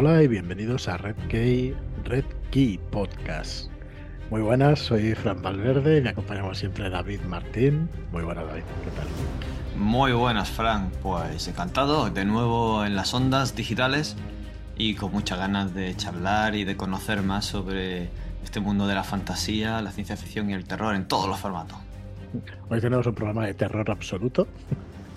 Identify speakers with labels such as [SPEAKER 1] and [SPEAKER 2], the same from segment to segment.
[SPEAKER 1] Hola y bienvenidos a Red Key, Red Key Podcast. Muy buenas, soy Fran Valverde y me acompañamos siempre David Martín. Muy buenas, David, ¿qué tal?
[SPEAKER 2] Muy buenas, Fran. Pues encantado de nuevo en las ondas digitales y con muchas ganas de charlar y de conocer más sobre este mundo de la fantasía, la ciencia ficción y el terror en todos los formatos.
[SPEAKER 1] Hoy tenemos un programa de terror absoluto.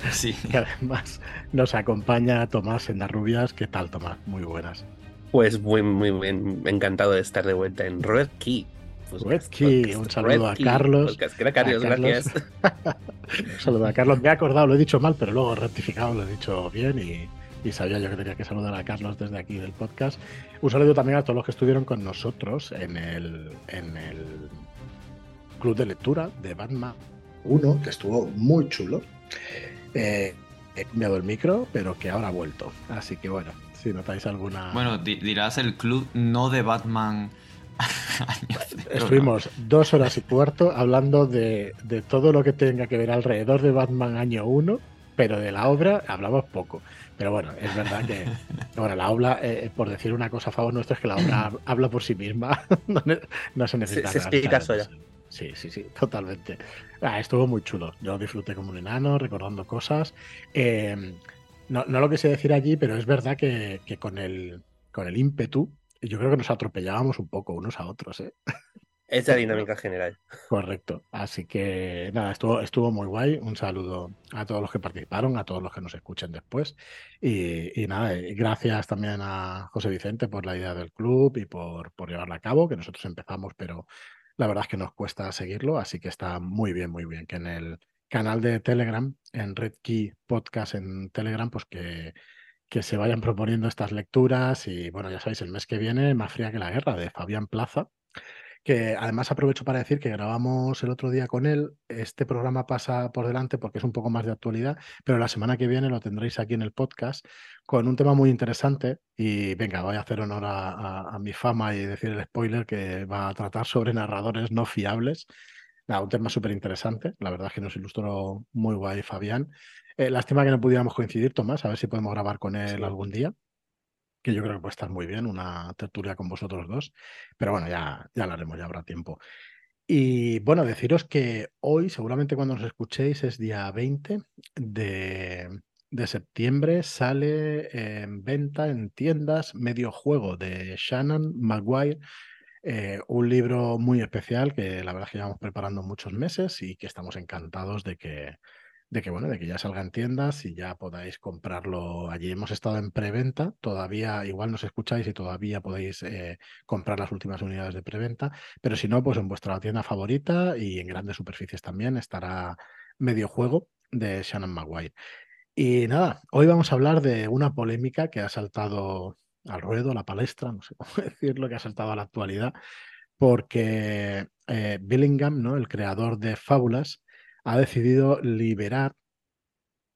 [SPEAKER 2] Sí.
[SPEAKER 1] Y además nos acompaña Tomás en las rubias. ¿Qué tal, Tomás? Muy buenas.
[SPEAKER 3] Pues muy, muy bien. Encantado de estar de vuelta en Red Key. Pues
[SPEAKER 1] Red Key. Un saludo a Carlos.
[SPEAKER 3] Carlos, gracias.
[SPEAKER 1] un saludo a Carlos. Me he acordado, lo he dicho mal, pero luego rectificado, lo he dicho bien y, y sabía yo que tenía que saludar a Carlos desde aquí del podcast. Un saludo también a todos los que estuvieron con nosotros en el, en el club de lectura de Batman 1, que estuvo muy chulo. Eh, he cambiado el micro, pero que ahora ha vuelto. Así que bueno, si notáis alguna.
[SPEAKER 2] Bueno, di- dirás el club no de Batman.
[SPEAKER 1] Estuvimos dos horas y cuarto hablando de, de todo lo que tenga que ver alrededor de Batman año 1, pero de la obra hablamos poco. Pero bueno, es verdad que, bueno, la obra, eh, por decir una cosa a favor nuestro, es que la obra habla por sí misma. no, se necesita.
[SPEAKER 3] Se- se explica sola.
[SPEAKER 1] Sí, sí, sí, totalmente. Ah, estuvo muy chulo. Yo disfruté como un enano, recordando cosas. Eh, no, no lo quise decir allí, pero es verdad que, que con, el, con el ímpetu, yo creo que nos atropellábamos un poco unos a otros, ¿eh?
[SPEAKER 3] Es la dinámica general.
[SPEAKER 1] Correcto. Así que nada, estuvo, estuvo muy guay. Un saludo a todos los que participaron, a todos los que nos escuchen después. Y, y nada, y gracias también a José Vicente por la idea del club y por, por llevarla a cabo, que nosotros empezamos, pero la verdad es que nos cuesta seguirlo, así que está muy bien, muy bien que en el canal de Telegram, en Red Key Podcast en Telegram, pues que, que se vayan proponiendo estas lecturas y bueno, ya sabéis, el mes que viene, Más fría que la guerra, de Fabián Plaza, que además aprovecho para decir que grabamos el otro día con él. Este programa pasa por delante porque es un poco más de actualidad, pero la semana que viene lo tendréis aquí en el podcast con un tema muy interesante. Y venga, voy a hacer honor a, a- a mi fama y decir el spoiler que va a tratar sobre narradores no fiables. Nada, un tema súper interesante. La verdad es que nos ilustró muy guay Fabián. Eh, lástima que no pudiéramos coincidir, Tomás, a ver si podemos grabar con él
[SPEAKER 3] Sí.
[SPEAKER 1] algún día que yo creo que puede estar muy bien, una tertulia con vosotros dos. Pero bueno, ya, ya lo haremos, ya habrá tiempo. Y bueno, deciros que hoy, seguramente cuando nos escuchéis, es día 20 de, de septiembre, sale en venta en tiendas Medio Juego de Shannon Maguire. eh, un libro muy especial que la verdad es que llevamos preparando muchos meses y que estamos encantados de que, de que, bueno, de que ya salga en tiendas y ya podáis comprarlo allí. Hemos estado en preventa, todavía, igual nos escucháis y todavía podéis eh, comprar las últimas unidades de preventa, pero si no, pues en vuestra tienda favorita y en grandes superficies también estará medio juego de Shannon Maguire. Y nada, hoy vamos a hablar de una polémica que ha saltado al ruedo, a la palestra, no sé cómo decirlo, que ha saltado a la actualidad, porque eh, Billingham, ¿no? el creador de Fábulas, ha decidido liberar,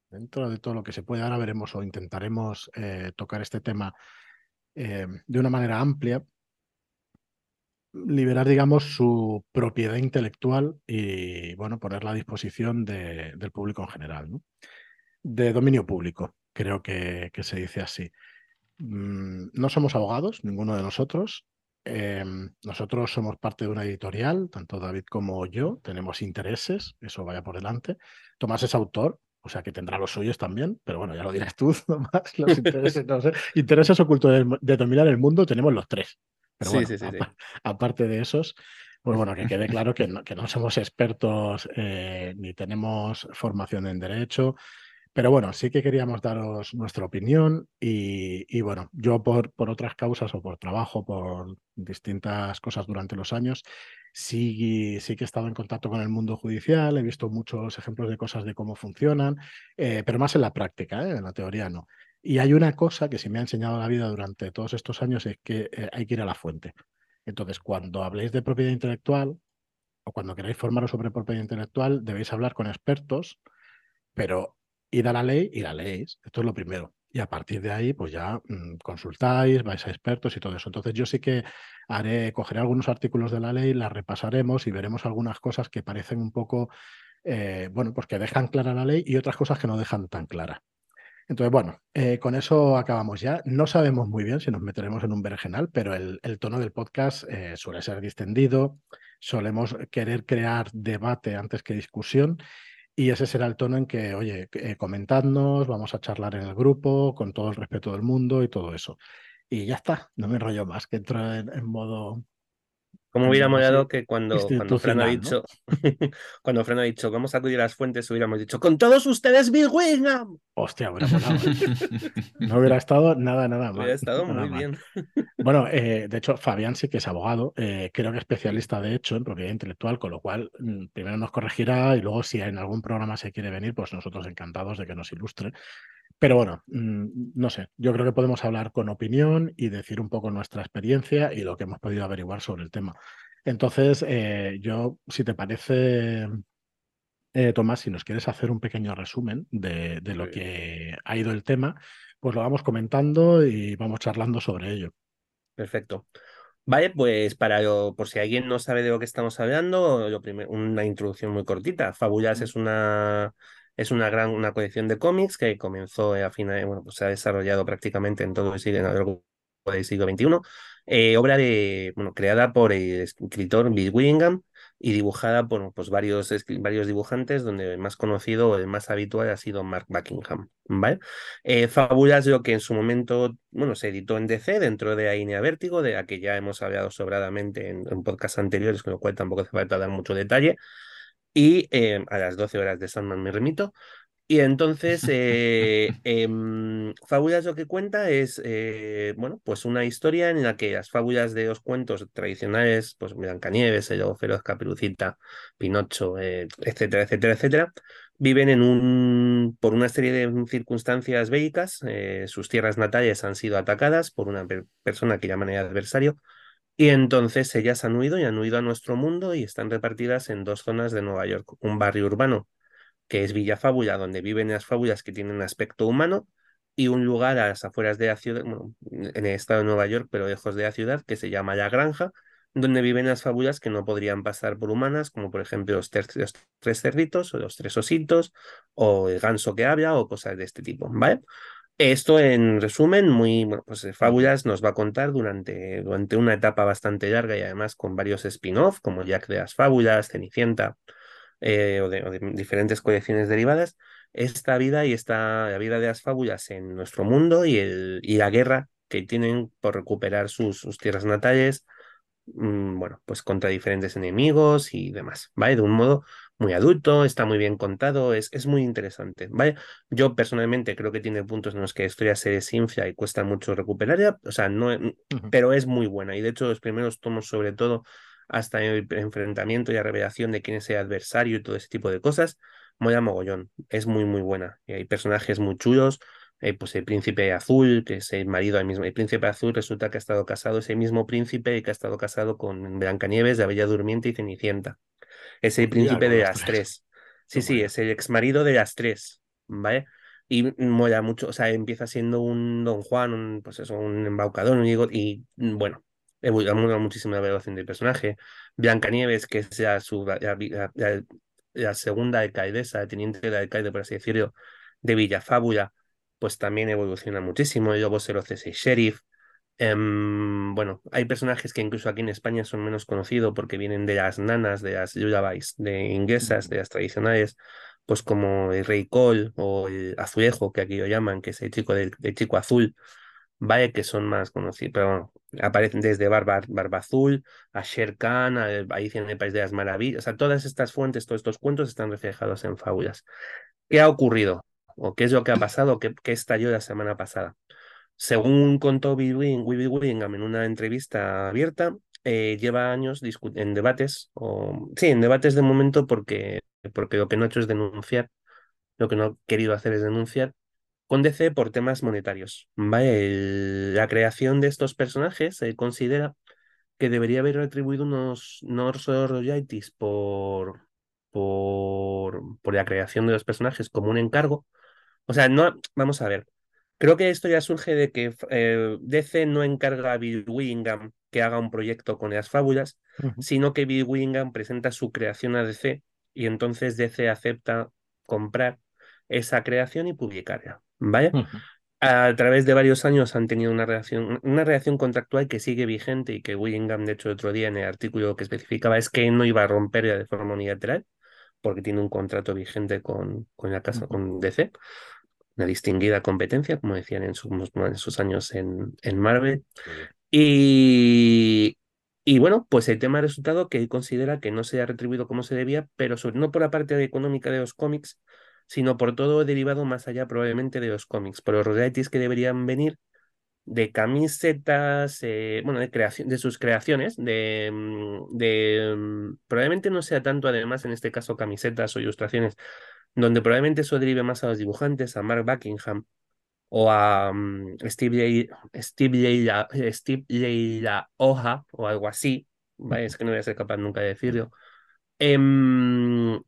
[SPEAKER 1] dentro de todo lo que se puede, ahora veremos o intentaremos eh, tocar este tema eh, de una manera amplia, liberar, digamos, su propiedad intelectual y, bueno, ponerla a disposición de- del público en general. De dominio público, creo que, que se dice así. Mm, No somos abogados, ninguno de nosotros. Em, nosotros somos parte de una editorial, tanto David como yo, tenemos intereses, eso vaya por delante. Tomás es autor, o sea que tendrá los suyos también, pero bueno, ya lo dirás tú, Tomás, los intereses, no sé. Intereses ocultos de, de dominar el mundo tenemos los tres. Pero
[SPEAKER 3] Sí,
[SPEAKER 1] bueno,
[SPEAKER 3] sí, sí, sí.
[SPEAKER 1] apa- aparte de esos, pues bueno, que quede claro que no, que no somos expertos eh, ni tenemos formación en derecho, pero bueno, sí que queríamos daros nuestra opinión y, bueno, yo por, por otras causas o por trabajo, por distintas cosas durante los años, sí, sí que he estado en contacto con el mundo judicial, he visto muchos ejemplos de cosas de cómo funcionan, eh, pero más en la práctica, ¿eh? en la teoría no. Y hay una cosa que sí me ha enseñado la vida durante todos estos años, es que eh, hay que ir a la fuente. Entonces, cuando habléis de propiedad intelectual o cuando queráis formaros sobre propiedad intelectual, debéis hablar con expertos, pero id a la ley y la leéis. Esto es lo primero. Y a partir de ahí, pues ya mm, consultáis, vais a expertos y todo eso. Entonces, yo sí que haré, cogeré algunos artículos de la ley, las repasaremos y veremos algunas cosas que parecen un poco, eh, bueno, pues que dejan clara la ley y otras cosas que no dejan tan clara. Entonces, bueno, eh, con eso acabamos ya. No sabemos muy bien si nos meteremos en un vergenal, pero el, tono del podcast eh, suele ser distendido, solemos querer crear debate antes que discusión. Y ese será el tono en que, oye, eh, comentadnos, vamos a charlar en el grupo, con todo el respeto del mundo y todo eso. Y ya está, no me enrollo más, que entro en modo
[SPEAKER 3] como hubiéramos dado que cuando, cuando Fran ha dicho, cuando Fran ha dicho, vamos a acudir a las fuentes, hubiéramos dicho, con todos ustedes, Bill Wingham.
[SPEAKER 1] Hostia, hubiera no hubiera estado nada, nada mal.
[SPEAKER 3] Hubiera estado muy bien.
[SPEAKER 1] Bueno, eh, de hecho, Fabián sí que es abogado, eh, creo que especialista de hecho en propiedad intelectual, con lo cual mm, primero nos corregirá y luego si en algún programa se quiere venir, pues nosotros encantados de que nos ilustre. Pero bueno, mm, no sé, yo creo que podemos hablar con opinión y decir un poco nuestra experiencia y lo que hemos podido averiguar sobre el tema. Entonces, eh, yo, si te parece, eh, Tomás, si nos quieres hacer un pequeño resumen de, lo que ha ido el tema, pues lo vamos comentando y vamos charlando sobre ello.
[SPEAKER 3] Perfecto. Vale, pues para por si alguien no sabe de lo que estamos hablando, una introducción muy cortita. Fabulas es una es una gran una colección de cómics que comenzó a final, bueno, pues se ha desarrollado prácticamente en todo el siglo, siglo XXI. Eh, obra de, bueno, creada por el escritor Bill Willingham y dibujada por pues, varios, varios dibujantes, donde el más conocido el más habitual ha sido Mark Buckingham. ¿vale? Eh, lo que en su momento bueno, se editó en DC dentro de Ainea Vértigo, de la que ya hemos hablado sobradamente en, en podcasts anteriores, con lo cual tampoco hace falta dar mucho detalle. Y eh, a las 12 horas de Sandman me remito. Y entonces, eh, em, Fábulas lo que cuenta es, eh, bueno, pues una historia en la que las fábulas de los cuentos tradicionales, pues Blancanieves, el lobo feroz, Caperucita, Pinocho, etcétera, etcétera, etcétera, viven en un, por una serie de circunstancias bélicas, sus tierras natales han sido atacadas por una persona que llaman el adversario, y entonces ellas han huido y han huido a nuestro mundo y están repartidas en dos zonas de Nueva York. Un barrio urbano, que es Villa Fábula, donde viven las fábulas que tienen aspecto humano, y un lugar a las afueras de la ciudad, en el estado de Nueva York, pero lejos de la ciudad, que se llama La Granja, donde viven las fábulas que no podrían pasar por humanas, como por ejemplo los, tres cerditos o los tres ositos, o el ganso que habla, o cosas de este tipo, ¿vale? Esto, en resumen, muy bueno, pues eh, Fábulas nos va a contar durante, durante una etapa bastante larga y además con varios spin-off, como Jack de las Fábulas, Cenicienta, eh, o, de, diferentes colecciones derivadas, esta vida y esta la vida de las fábulas en nuestro mundo y, el, y la guerra que tienen por recuperar sus, sus tierras natales, mm, bueno, pues contra diferentes enemigos y demás, ¿vale? De un modo muy adulto, está muy bien contado, es, es muy interesante, ¿vale? Yo personalmente creo que tiene puntos en los que la historia se desinfla y cuesta mucho recuperar, o sea, no, pero es muy buena y de hecho los primeros tomos sobre todo hasta el enfrentamiento y la revelación de quién es el adversario y todo ese tipo de cosas, mola mogollón, es muy muy buena y hay personajes muy chulos, eh, pues el príncipe azul, que es el marido del mismo, el príncipe azul resulta que ha estado casado, ese mismo príncipe que ha estado casado con Blancanieves, de Bella Durmiente y Cenicienta. Es el príncipe de las tres. Sí, sí, es el ex marido de las tres, ¿vale? Y mola mucho, o sea, empieza siendo un Don Juan, un, pues eso, un embaucador, un y bueno, mola muchísimo la evaluación del personaje. Blancanieves, que es ya su, la, segunda alcaldesa, teniente del alcalde, por así decirlo, de Villafábula, pues también evoluciona muchísimo. Y luego se lo hace sheriff. Em, bueno, hay personajes que incluso aquí en España son menos conocidos porque vienen de las nanas, de las lullabies, de inglesas, de las tradicionales, pues como el Rey Cole o el Azulejo, que aquí lo llaman, que es el chico del, chico azul, vale, que son más conocidos, pero bueno, aparecen desde Barba, Barba Azul a Sher Khan, a Alicia en el País de las Maravillas, o sea, todas estas fuentes, todos estos cuentos están reflejados en fábulas. ¿Qué ha ocurrido? ¿O qué es lo que ha pasado? ¿Qué, qué estalló la semana pasada? Según contó Bill Willingham en una entrevista abierta, eh, lleva años en debates, o sí, en debates de momento porque, porque lo que no ha hecho es denunciar, lo que no ha querido hacer es denunciar con DC por temas monetarios. la creación de estos personajes considera que debería haber retribuido unos Norse royalties por, por, por la creación de los personajes como un encargo. O sea, no, vamos a ver, Creo que esto ya surge de que eh, DC no encarga a Bill Willingham que haga un proyecto con las fábulas, sino que Bill Willingham presenta su creación a DC y entonces DC acepta comprar esa creación y publicarla. ¿Vale? A través de varios años han tenido una relación, una relación contractual que sigue vigente y que Willingham, de hecho, otro día en el artículo que especificaba es que no iba a romper de forma unilateral, porque tiene un contrato vigente con, con la casa, con DC, una distinguida competencia, como decían en sus, en sus años en, en Marvel. Y, y bueno, pues el tema ha resultado que él considera que no se ha retribuido como se debía, pero sobre, no por la parte económica de los cómics, sino por todo derivado más allá probablemente de los cómics, por los royalties que deberían venir de camisetas, eh, bueno, de, creación, de sus creaciones, de, mm, de mm, probablemente no sea tanto además en este caso camisetas o ilustraciones, donde probablemente eso derive más a los dibujantes, a Mark Buckingham o a um, Steve, Steve, Steve Oja o algo así, ¿vale? es que no voy a ser capaz nunca de decirlo, em,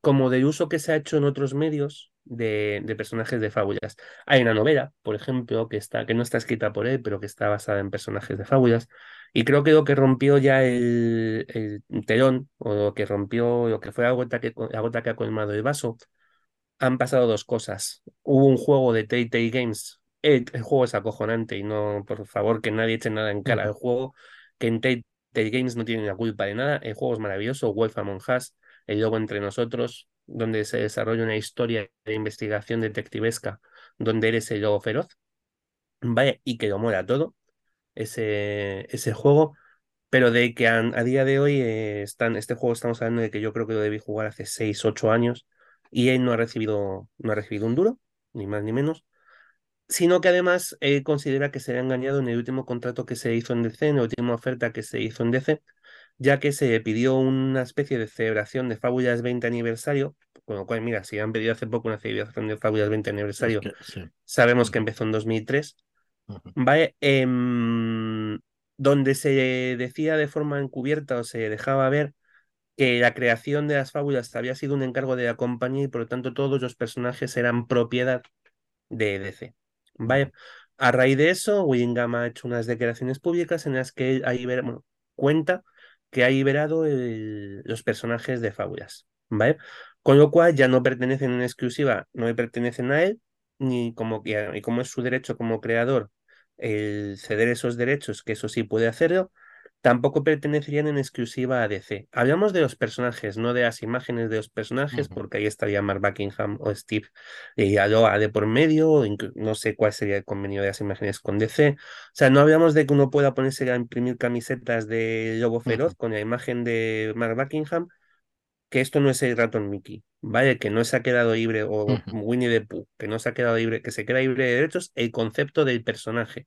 [SPEAKER 3] como del uso que se ha hecho en otros medios de, de, personajes de fábulas. Hay una novela, por ejemplo, que, está, que no está escrita por él, pero que está basada en personajes de fábulas. Y creo que lo que rompió ya el, el telón, o lo que rompió, lo que fue la gota que, la gota que ha colmado el vaso, han pasado dos cosas. Hubo un juego de Tay Games. El, juego es acojonante y no, por favor, que nadie eche nada en cara. El juego que en Tay Games no tiene la culpa de nada. El juego es maravilloso. Wolf Among Us, El Lobo entre nosotros, donde se desarrolla una historia de investigación detectivesca, donde eres el lobo feroz. Vaya, y que lo mola todo. Ese, ese juego. Pero de que a, día de hoy eh, están, este juego estamos hablando de que yo creo que lo debí jugar hace 6, 8 años y él no ha recibido, no ha recibido un duro, ni más ni menos, sino que además él considera que se ha engañado en el último contrato que se hizo en DC, en la última oferta que se hizo en DC, ya que se pidió una especie de celebración de Fábulas 20 aniversario, con lo cual, mira, si han pedido hace poco una celebración de Fábulas 20 aniversario, sabemos que empezó en 2003, ¿vale? Em, donde se decía de forma encubierta o se dejaba ver que la creación de las fábulas había sido un encargo de la compañía y por lo tanto todos los personajes eran propiedad de DC. ¿Vale? A raíz de eso, Willingham ha hecho unas declaraciones públicas en las que hay bueno, cuenta que ha liberado los personajes de fábulas. ¿Vale? Con lo cual ya no pertenecen en exclusiva, no le pertenecen a él, ni como, y como es su derecho como creador el ceder esos derechos, que eso sí puede hacerlo, tampoco pertenecerían en exclusiva a DC. Hablamos de los personajes, no de las imágenes de los personajes, porque ahí estaría Mark Buckingham o Steve y Aloha de por medio, no sé cuál sería el convenio de las imágenes con DC. O sea, no hablamos de que uno pueda ponerse a imprimir camisetas de Lobo Feroz con la imagen de Mark Buckingham, que esto no es el ratón Mickey, ¿vale? Que no se ha quedado libre, o Winnie the Pooh, que no se ha quedado libre, que se queda libre de derechos, el concepto del personaje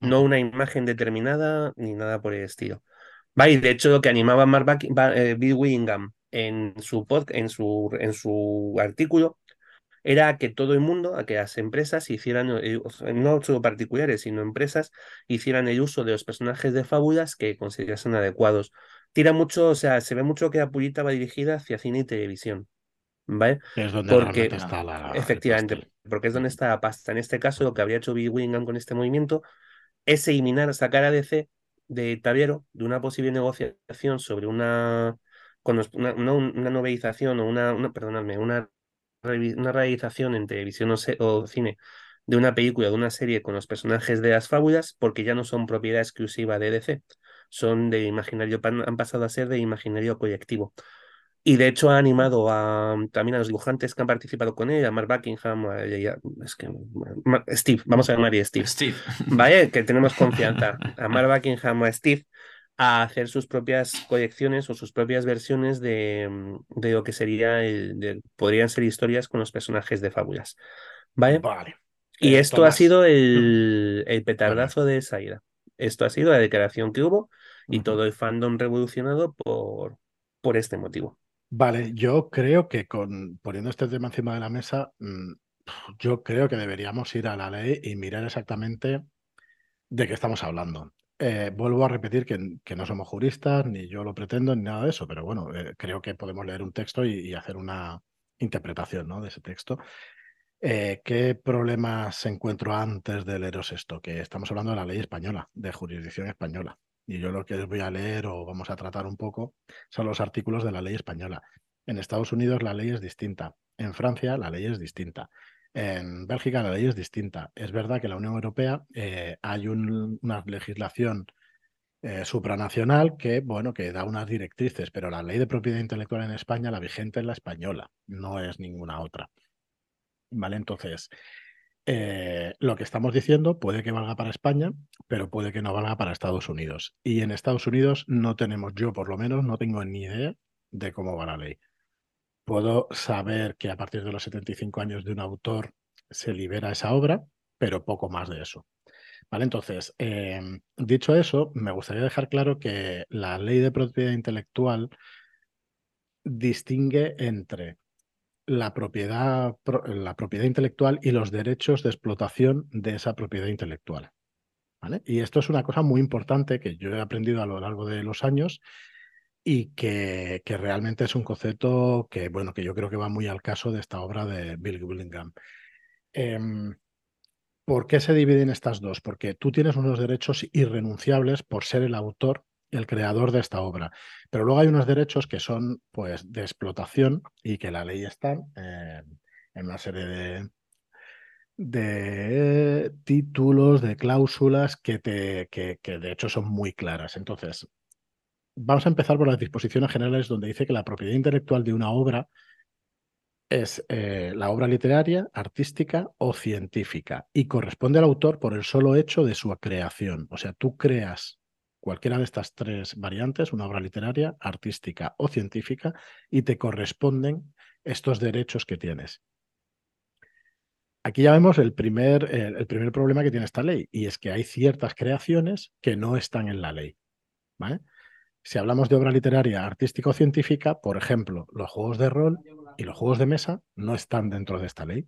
[SPEAKER 3] no una imagen determinada ni nada por el estilo. y de hecho lo que animaba Mark eh, Bill Willingham en su, en, su, en su artículo era que todo el mundo, a que las empresas hicieran, no solo particulares, sino empresas, hicieran el uso de los personajes de fábulas que considerasen adecuados. Tira mucho, o sea, se ve mucho que la purita va dirigida hacia cine y televisión. ¿Vale?
[SPEAKER 1] Es donde porque, está la.
[SPEAKER 3] Efectivamente, porque es donde está la pasta. En este caso, lo que habría hecho Bill Willingham con este movimiento es eliminar, sacar a DC de tablero de una posible negociación sobre una, una, novelización o una, una perdonadme, una, una realización en televisión o, cine de una película, de una serie con los personajes de las fábulas, porque ya no son propiedad exclusiva de DC, son de imaginario, han pasado a ser de imaginario colectivo. Y de hecho ha animado a, también a los dibujantes que han participado con él, a Mark Buckingham, a, es que, Steve, vamos a llamar a Steve.
[SPEAKER 2] Steve.
[SPEAKER 3] Vale, que tenemos confianza. A Mark Buckingham, a Steve, a hacer sus propias colecciones o sus propias versiones de, de lo que sería, el, podrían ser historias con los personajes de fábulas. Vale.
[SPEAKER 1] Vale.
[SPEAKER 3] Y eh, esto ha sido el, el petardazo de Saida. Esto ha sido la declaración que hubo y todo el fandom revolucionado por, por este motivo.
[SPEAKER 1] Vale, yo creo que con poniendo este tema encima de la mesa, mm, yo creo que deberíamos ir a la ley y mirar exactamente de qué estamos hablando. Eh, vuelvo a repetir que, no somos juristas, ni yo lo pretendo, ni nada de eso, pero bueno, eh, creo que podemos leer un texto y, hacer una interpretación ¿no? de ese texto. Eh, ¿Qué problemas encuentro antes de leeros esto? Que estamos hablando de la ley española, de jurisdicción española y yo lo que voy a leer o vamos a tratar un poco son los artículos de la ley española. En Estados Unidos la ley es distinta, en Francia la ley es distinta, En Bélgica la ley es distinta. Es verdad que en la Unión Europea hay una legislación supranacional que, bueno, que da unas directrices, pero la ley de propiedad intelectual en España, la vigente es la española, no es ninguna otra. ¿Vale? Entonces, eh, lo que estamos diciendo puede que valga para España, pero puede que no valga para Estados Unidos. Y en Estados Unidos no tenemos, yo por lo menos, no tengo ni idea de cómo va la ley. Puedo saber que a partir de los 75 años de un autor se libera esa obra, pero poco más de eso. Vale, entonces, em, dicho eso, me gustaría dejar claro que la ley de propiedad intelectual distingue entre la propiedad, la propiedad intelectual y los derechos de explotación de esa propiedad intelectual. ¿vale? Y esto es una cosa muy importante que yo he aprendido a lo largo de los años y que, que, realmente es un concepto que, bueno, que yo creo que va muy al caso de esta obra de Bill Willingham. Em, ¿Por qué se dividen estas dos? Porque tú tienes unos derechos irrenunciables por ser el autor el creador de esta obra. Pero luego hay unos derechos que son pues de explotación y que la ley está en una serie de, títulos, de cláusulas que, te, que, que de hecho son muy claras. Entonces, vamos a empezar por las disposiciones generales donde dice que la propiedad intelectual de una obra es eh, la obra literaria, artística o científica y corresponde al autor por el solo hecho de su creación. O sea, tú creas cualquiera de estas tres variantes, una obra literaria, artística o científica, y te corresponden estos derechos que tienes. Aquí ya vemos el primer, el, primer problema que tiene esta ley, y es que hay ciertas creaciones que no están en la ley. Si hablamos de obra literaria, artística o científica, por ejemplo, los juegos de rol y los juegos de mesa no están dentro de esta ley.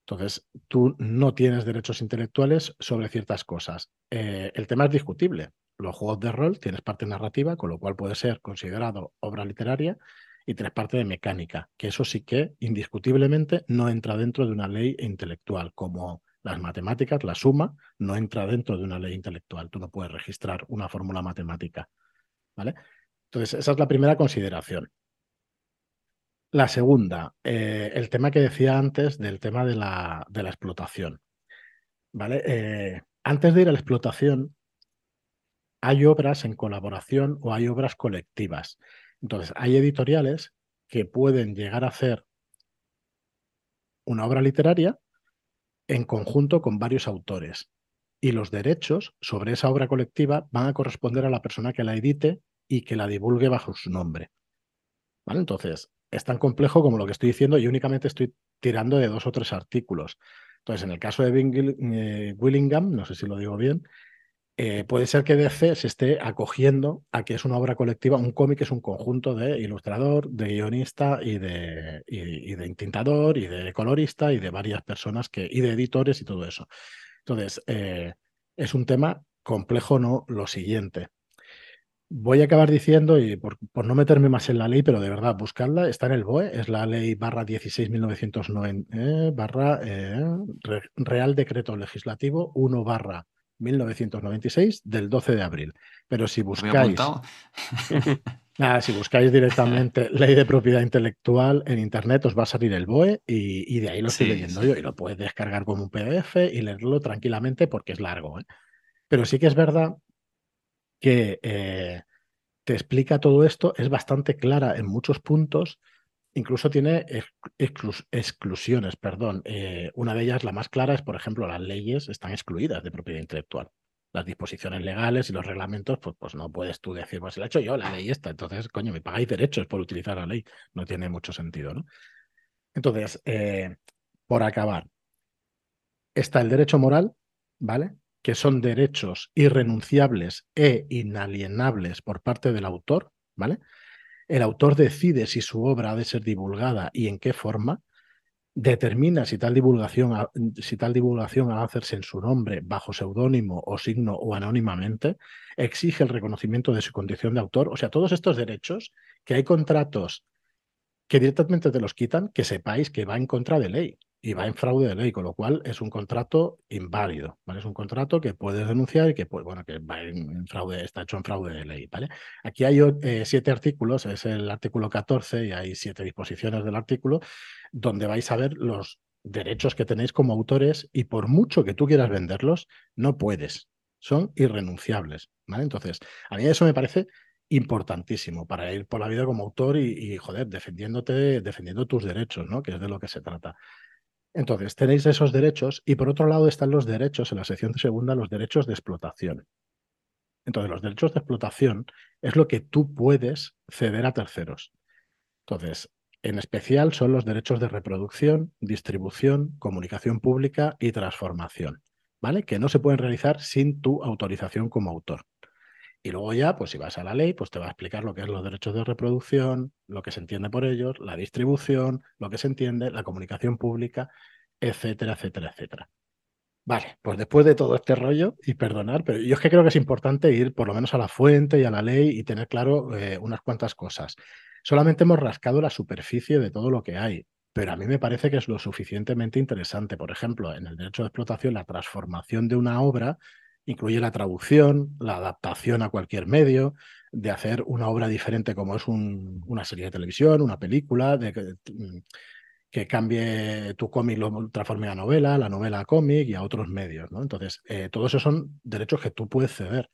[SPEAKER 1] Entonces, tú no tienes derechos intelectuales sobre ciertas cosas. Eh, el tema es discutible. Los juegos de rol tienes parte narrativa, con lo cual puede ser considerado obra literaria, y tienes parte de mecánica, que eso sí que indiscutiblemente no entra dentro de una ley intelectual, como las matemáticas, la suma, no entra dentro de una ley intelectual. Tú no puedes registrar una fórmula matemática. ¿Vale? Entonces, esa es la primera consideración. La segunda, eh, el tema que decía antes del tema de la, de la explotación. ¿Vale? Eh, antes de ir a la explotación, hay obras en colaboración o hay obras colectivas. Entonces, hay editoriales que pueden llegar a hacer una obra literaria en conjunto con varios autores. Y los derechos sobre esa obra colectiva van a corresponder a la persona que la edite y que la divulgue bajo su nombre. ¿Vale? Entonces, es tan complejo como lo que estoy diciendo y únicamente estoy tirando de dos o tres artículos. Entonces, en el caso de eh, Willingham, no sé si lo digo bien, eh, puede ser que DC se esté acogiendo a que es una obra colectiva, un cómic es un conjunto de ilustrador, de guionista y de, y, de intintador y de colorista y de varias personas que, y de editores y todo eso. Entonces, eh, es un tema complejo, ¿no? Lo siguiente voy a acabar diciendo, y por, no meterme más en la ley, pero de verdad, buscarla, está en el BOE, es la ley barra 16.1990, eh, barra eh, Real Decreto Legislativo 1 barra 1996 del 12 de abril. Pero si buscáis... nada, si buscáis directamente ley de propiedad intelectual en internet, os va a salir el BOE y, de ahí lo estoy leyendo yo y lo puedes descargar como un PDF y leerlo tranquilamente porque es largo. ¿eh? Pero sí que es verdad que eh, te explica todo esto, es bastante clara en muchos puntos, incluso tiene exclusiones, perdón. Eh, una de ellas, la más clara, es, por ejemplo, las leyes están excluidas de propiedad intelectual. Las disposiciones legales y los reglamentos, pues, pues no puedes tú decir, pues la he hecho yo, la ley está, entonces, coño, me pagáis derechos por utilizar la ley. No tiene mucho sentido, ¿no? Entonces, eh, por acabar, está el derecho moral, ¿vale? que son derechos irrenunciables e inalienables por parte del autor, ¿vale? El autor decide si su obra ha de ser divulgada y en qué forma, determina si tal divulgación, si tal divulgación ha de hacerse en su nombre, bajo seudónimo o signo o anónimamente, exige el reconocimiento de su condición de autor. O sea, todos estos derechos, que hay contratos que directamente te los quitan, que sepáis que va en contra de ley y va en fraude de ley, con lo cual es un contrato inválido, ¿vale? Es un contrato que puedes denunciar y que, pues, bueno, que va en, fraude, está hecho en fraude de ley, ¿vale? Aquí hay eh, siete artículos, es el artículo 14 y hay siete disposiciones del artículo, donde vais a ver los derechos que tenéis como autores y por mucho que tú quieras venderlos, no puedes. Son irrenunciables. ¿vale? Entonces, a mí eso me parece importantísimo para ir por la vida como autor y, joder, defendiéndote, defendiendo tus derechos, ¿no? Que es de lo que se trata. Entonces, tenéis esos derechos y por otro lado están los derechos, en la sección segunda, los derechos de explotación. Entonces, los derechos de explotación es lo que tú puedes ceder a terceros. Entonces, en especial son los derechos de reproducción, distribución, comunicación pública y transformación, ¿vale? Que no se pueden realizar sin tu autorización como autor. Y luego ya, pues si vas a la ley, pues te va a explicar lo que es los derechos de reproducción, lo que se entiende por ellos, la distribución, lo que se entiende, la comunicación pública, etcétera, etcétera, etcétera. Vale, pues después de todo este rollo, y perdonar, pero yo es que creo que es importante ir por lo menos a la fuente y a la ley y tener claro eh, unas cuantas cosas. Solamente hemos rascado la superficie de todo lo que hay, pero a mí me parece que es lo suficientemente interesante. Por ejemplo, en el derecho de explotación, la transformación de una obra incluye la traducción, la adaptación a cualquier medio, de hacer una obra diferente como es una serie de televisión, una película, de que, cambie tu cómic, lo transforme a novela, la novela a cómic y a otros medios. Entonces, eh, todos esos son derechos que tú puedes ceder.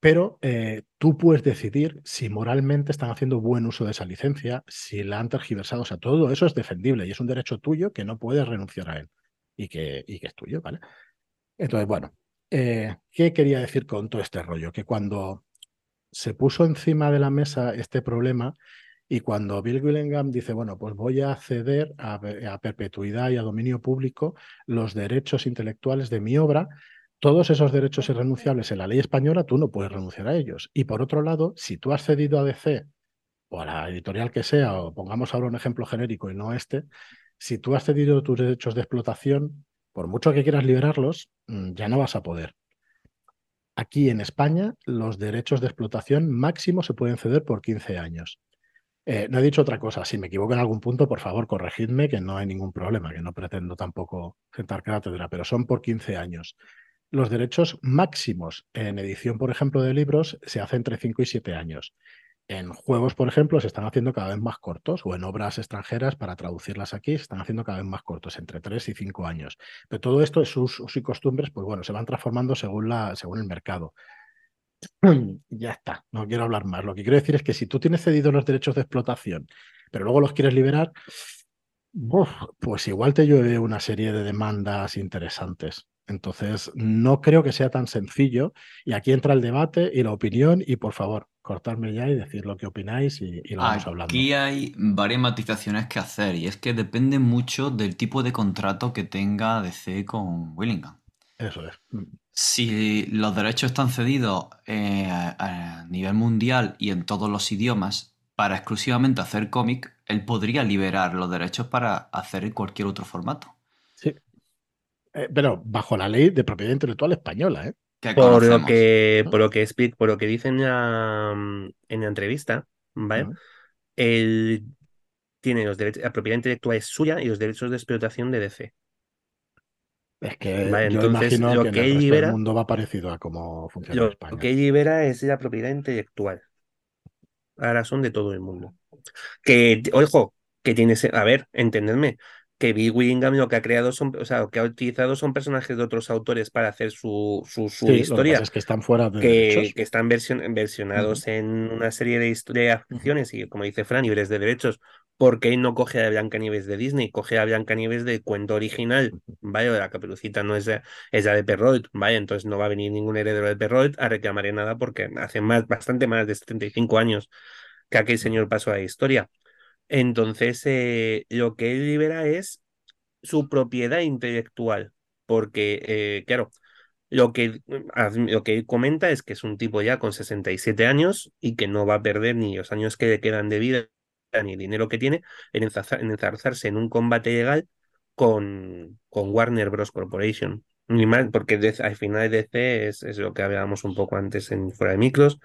[SPEAKER 1] Pero eh, tú puedes decidir si moralmente están haciendo buen uso de esa licencia, si la han tergiversado. O sea, todo eso es defendible y es un derecho tuyo que no puedes renunciar a él y que, y que es tuyo, ¿vale? Entonces, bueno, eh, ¿Qué quería decir con todo este rollo? Que cuando se puso encima de la mesa este problema y cuando Bill Willingham dice, bueno, pues voy a ceder a, perpetuidad y a dominio público los derechos intelectuales de mi obra, todos esos derechos irrenunciables en la ley española, tú no puedes renunciar a ellos. Y por otro lado, si tú has cedido a DC o a la editorial que sea, o pongamos ahora un ejemplo genérico y no este, si tú has cedido tus derechos de explotación, por mucho que quieras liberarlos, mm, ya no vas a poder. Aquí en España, los derechos de explotación máximo se pueden ceder por 15 años. Eh, no he dicho otra cosa. Si me equivoco en algún punto, por favor, corregidme, que no hay ningún problema, que no pretendo tampoco sentar cátedra, pero son por 15 años. Los derechos máximos en edición, por ejemplo, de libros se hacen entre 5 y 7 años. En juegos, por ejemplo, se están haciendo cada vez más cortos, o en obras extranjeras, para traducirlas aquí, se están haciendo cada vez más cortos, entre 3 y 5 años. Pero todo esto, sus usos y costumbres, pues bueno, se van transformando según, la, según el mercado. ya está, no quiero hablar más. Lo que quiero decir es que si tú tienes cedido los derechos de explotación, pero luego los quieres liberar, pues igual te llueve una serie de demandas interesantes. Entonces, no creo que sea tan sencillo. Y aquí entra el debate y la opinión. Y por favor, cortarme ya y decir lo que opináis y, lo vamos hablando.
[SPEAKER 2] Aquí hay varias matizaciones que hacer. Y es que depende mucho del tipo de contrato que tenga DC con Willingham.
[SPEAKER 1] Eso es.
[SPEAKER 2] Si los derechos están cedidos eh, a nivel mundial y en todos los idiomas para exclusivamente hacer cómic, él podría liberar los derechos para hacer cualquier otro formato.
[SPEAKER 1] Eh, pero bajo la ley de propiedad intelectual española, ¿eh?
[SPEAKER 3] por lo que, por lo que por lo que dicen en la, entrevista, ¿vale? Él tiene los derechos, la propiedad intelectual es suya y los derechos de explotación de DC.
[SPEAKER 1] Es que yo imagino lo que, en el, mundo va parecido a cómo funciona
[SPEAKER 3] lo,
[SPEAKER 1] España.
[SPEAKER 3] Lo que libera es la propiedad intelectual. Ahora son de todo el mundo. Que, ojo, que tienes, a ver, entendedme, que Bill Willingham lo que ha creado son, o sea, lo que ha utilizado son personajes de otros autores para hacer su, su, historia.
[SPEAKER 1] que es que están fuera de
[SPEAKER 3] que, que están versionados en una serie de historias y como dice Fran, libres de derechos, porque no coge a Blancanieves de Disney, coge a Blancanieves de cuento original, ¿vale? La caperucita no es, de, es la de Perrault, ¿vale? Entonces no va a venir ningún heredero de Perrault a reclamar nada porque hace más, bastante más de 75 años que aquel señor pasó a la historia. Entonces, eh, lo que él libera es su propiedad intelectual, porque, eh, claro, lo que, lo que él comenta es que es un tipo ya con 67 años y que no va a perder ni los años que le quedan de vida ni el dinero que tiene en, enzarzarse en un combate legal con, con Warner Bros. Corporation. Ni mal, porque al final DC es, es, lo que hablábamos un poco antes en Fuera de Micros,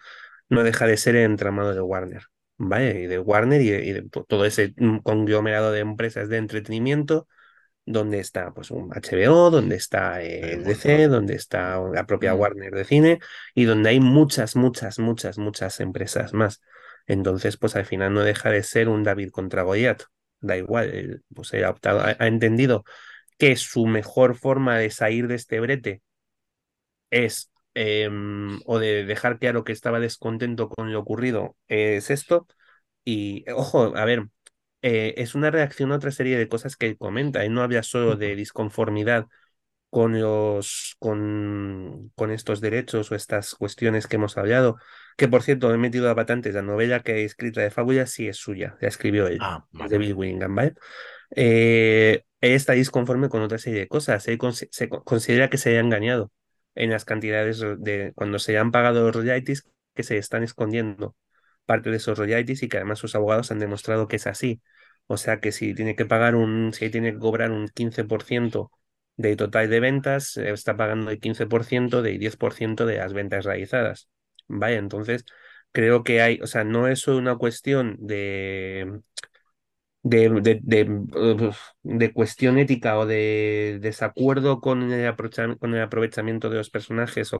[SPEAKER 3] no deja de ser el entramado de Warner. ¿Vale? Y de Warner y de, todo ese mm, conglomerado de empresas de entretenimiento, donde está pues un HBO, donde está eh, DC, donde está la propia. Warner de cine y donde hay muchas, muchas, muchas, muchas empresas más. Entonces, pues al final no deja de ser un David contra Goliat, da igual, pues ha, optado, ha, entendido que su mejor forma de salir de este brete es, em, o de dejar claro que estaba descontento con lo ocurrido, es esto. Y ojo, a ver, eh, es una reacción a otra serie de cosas que comenta. y no había solo de disconformidad con los con, con estos derechos o estas cuestiones que hemos hablado. Que por cierto, he metido a patantes la novela que he escrito de Fábula, sí es suya, la escribió él,
[SPEAKER 1] ah,
[SPEAKER 3] de Bill Willingham, ¿vale? Eh, él está disconforme con otra serie de cosas. Él se considera que se haya engañado en las cantidades de cuando se han pagado los royalties que se están escondiendo parte de esos royalties y que además sus abogados han demostrado que es así. O sea que si tiene que pagar un, si tiene que cobrar un 15% de total de ventas, eh, está pagando el 15% de 10% de las ventas realizadas. Vaya, entonces creo que hay, o sea, no es una cuestión de, de, de, cuestión ética o de desacuerdo con el, con el aprovechamiento de los personajes o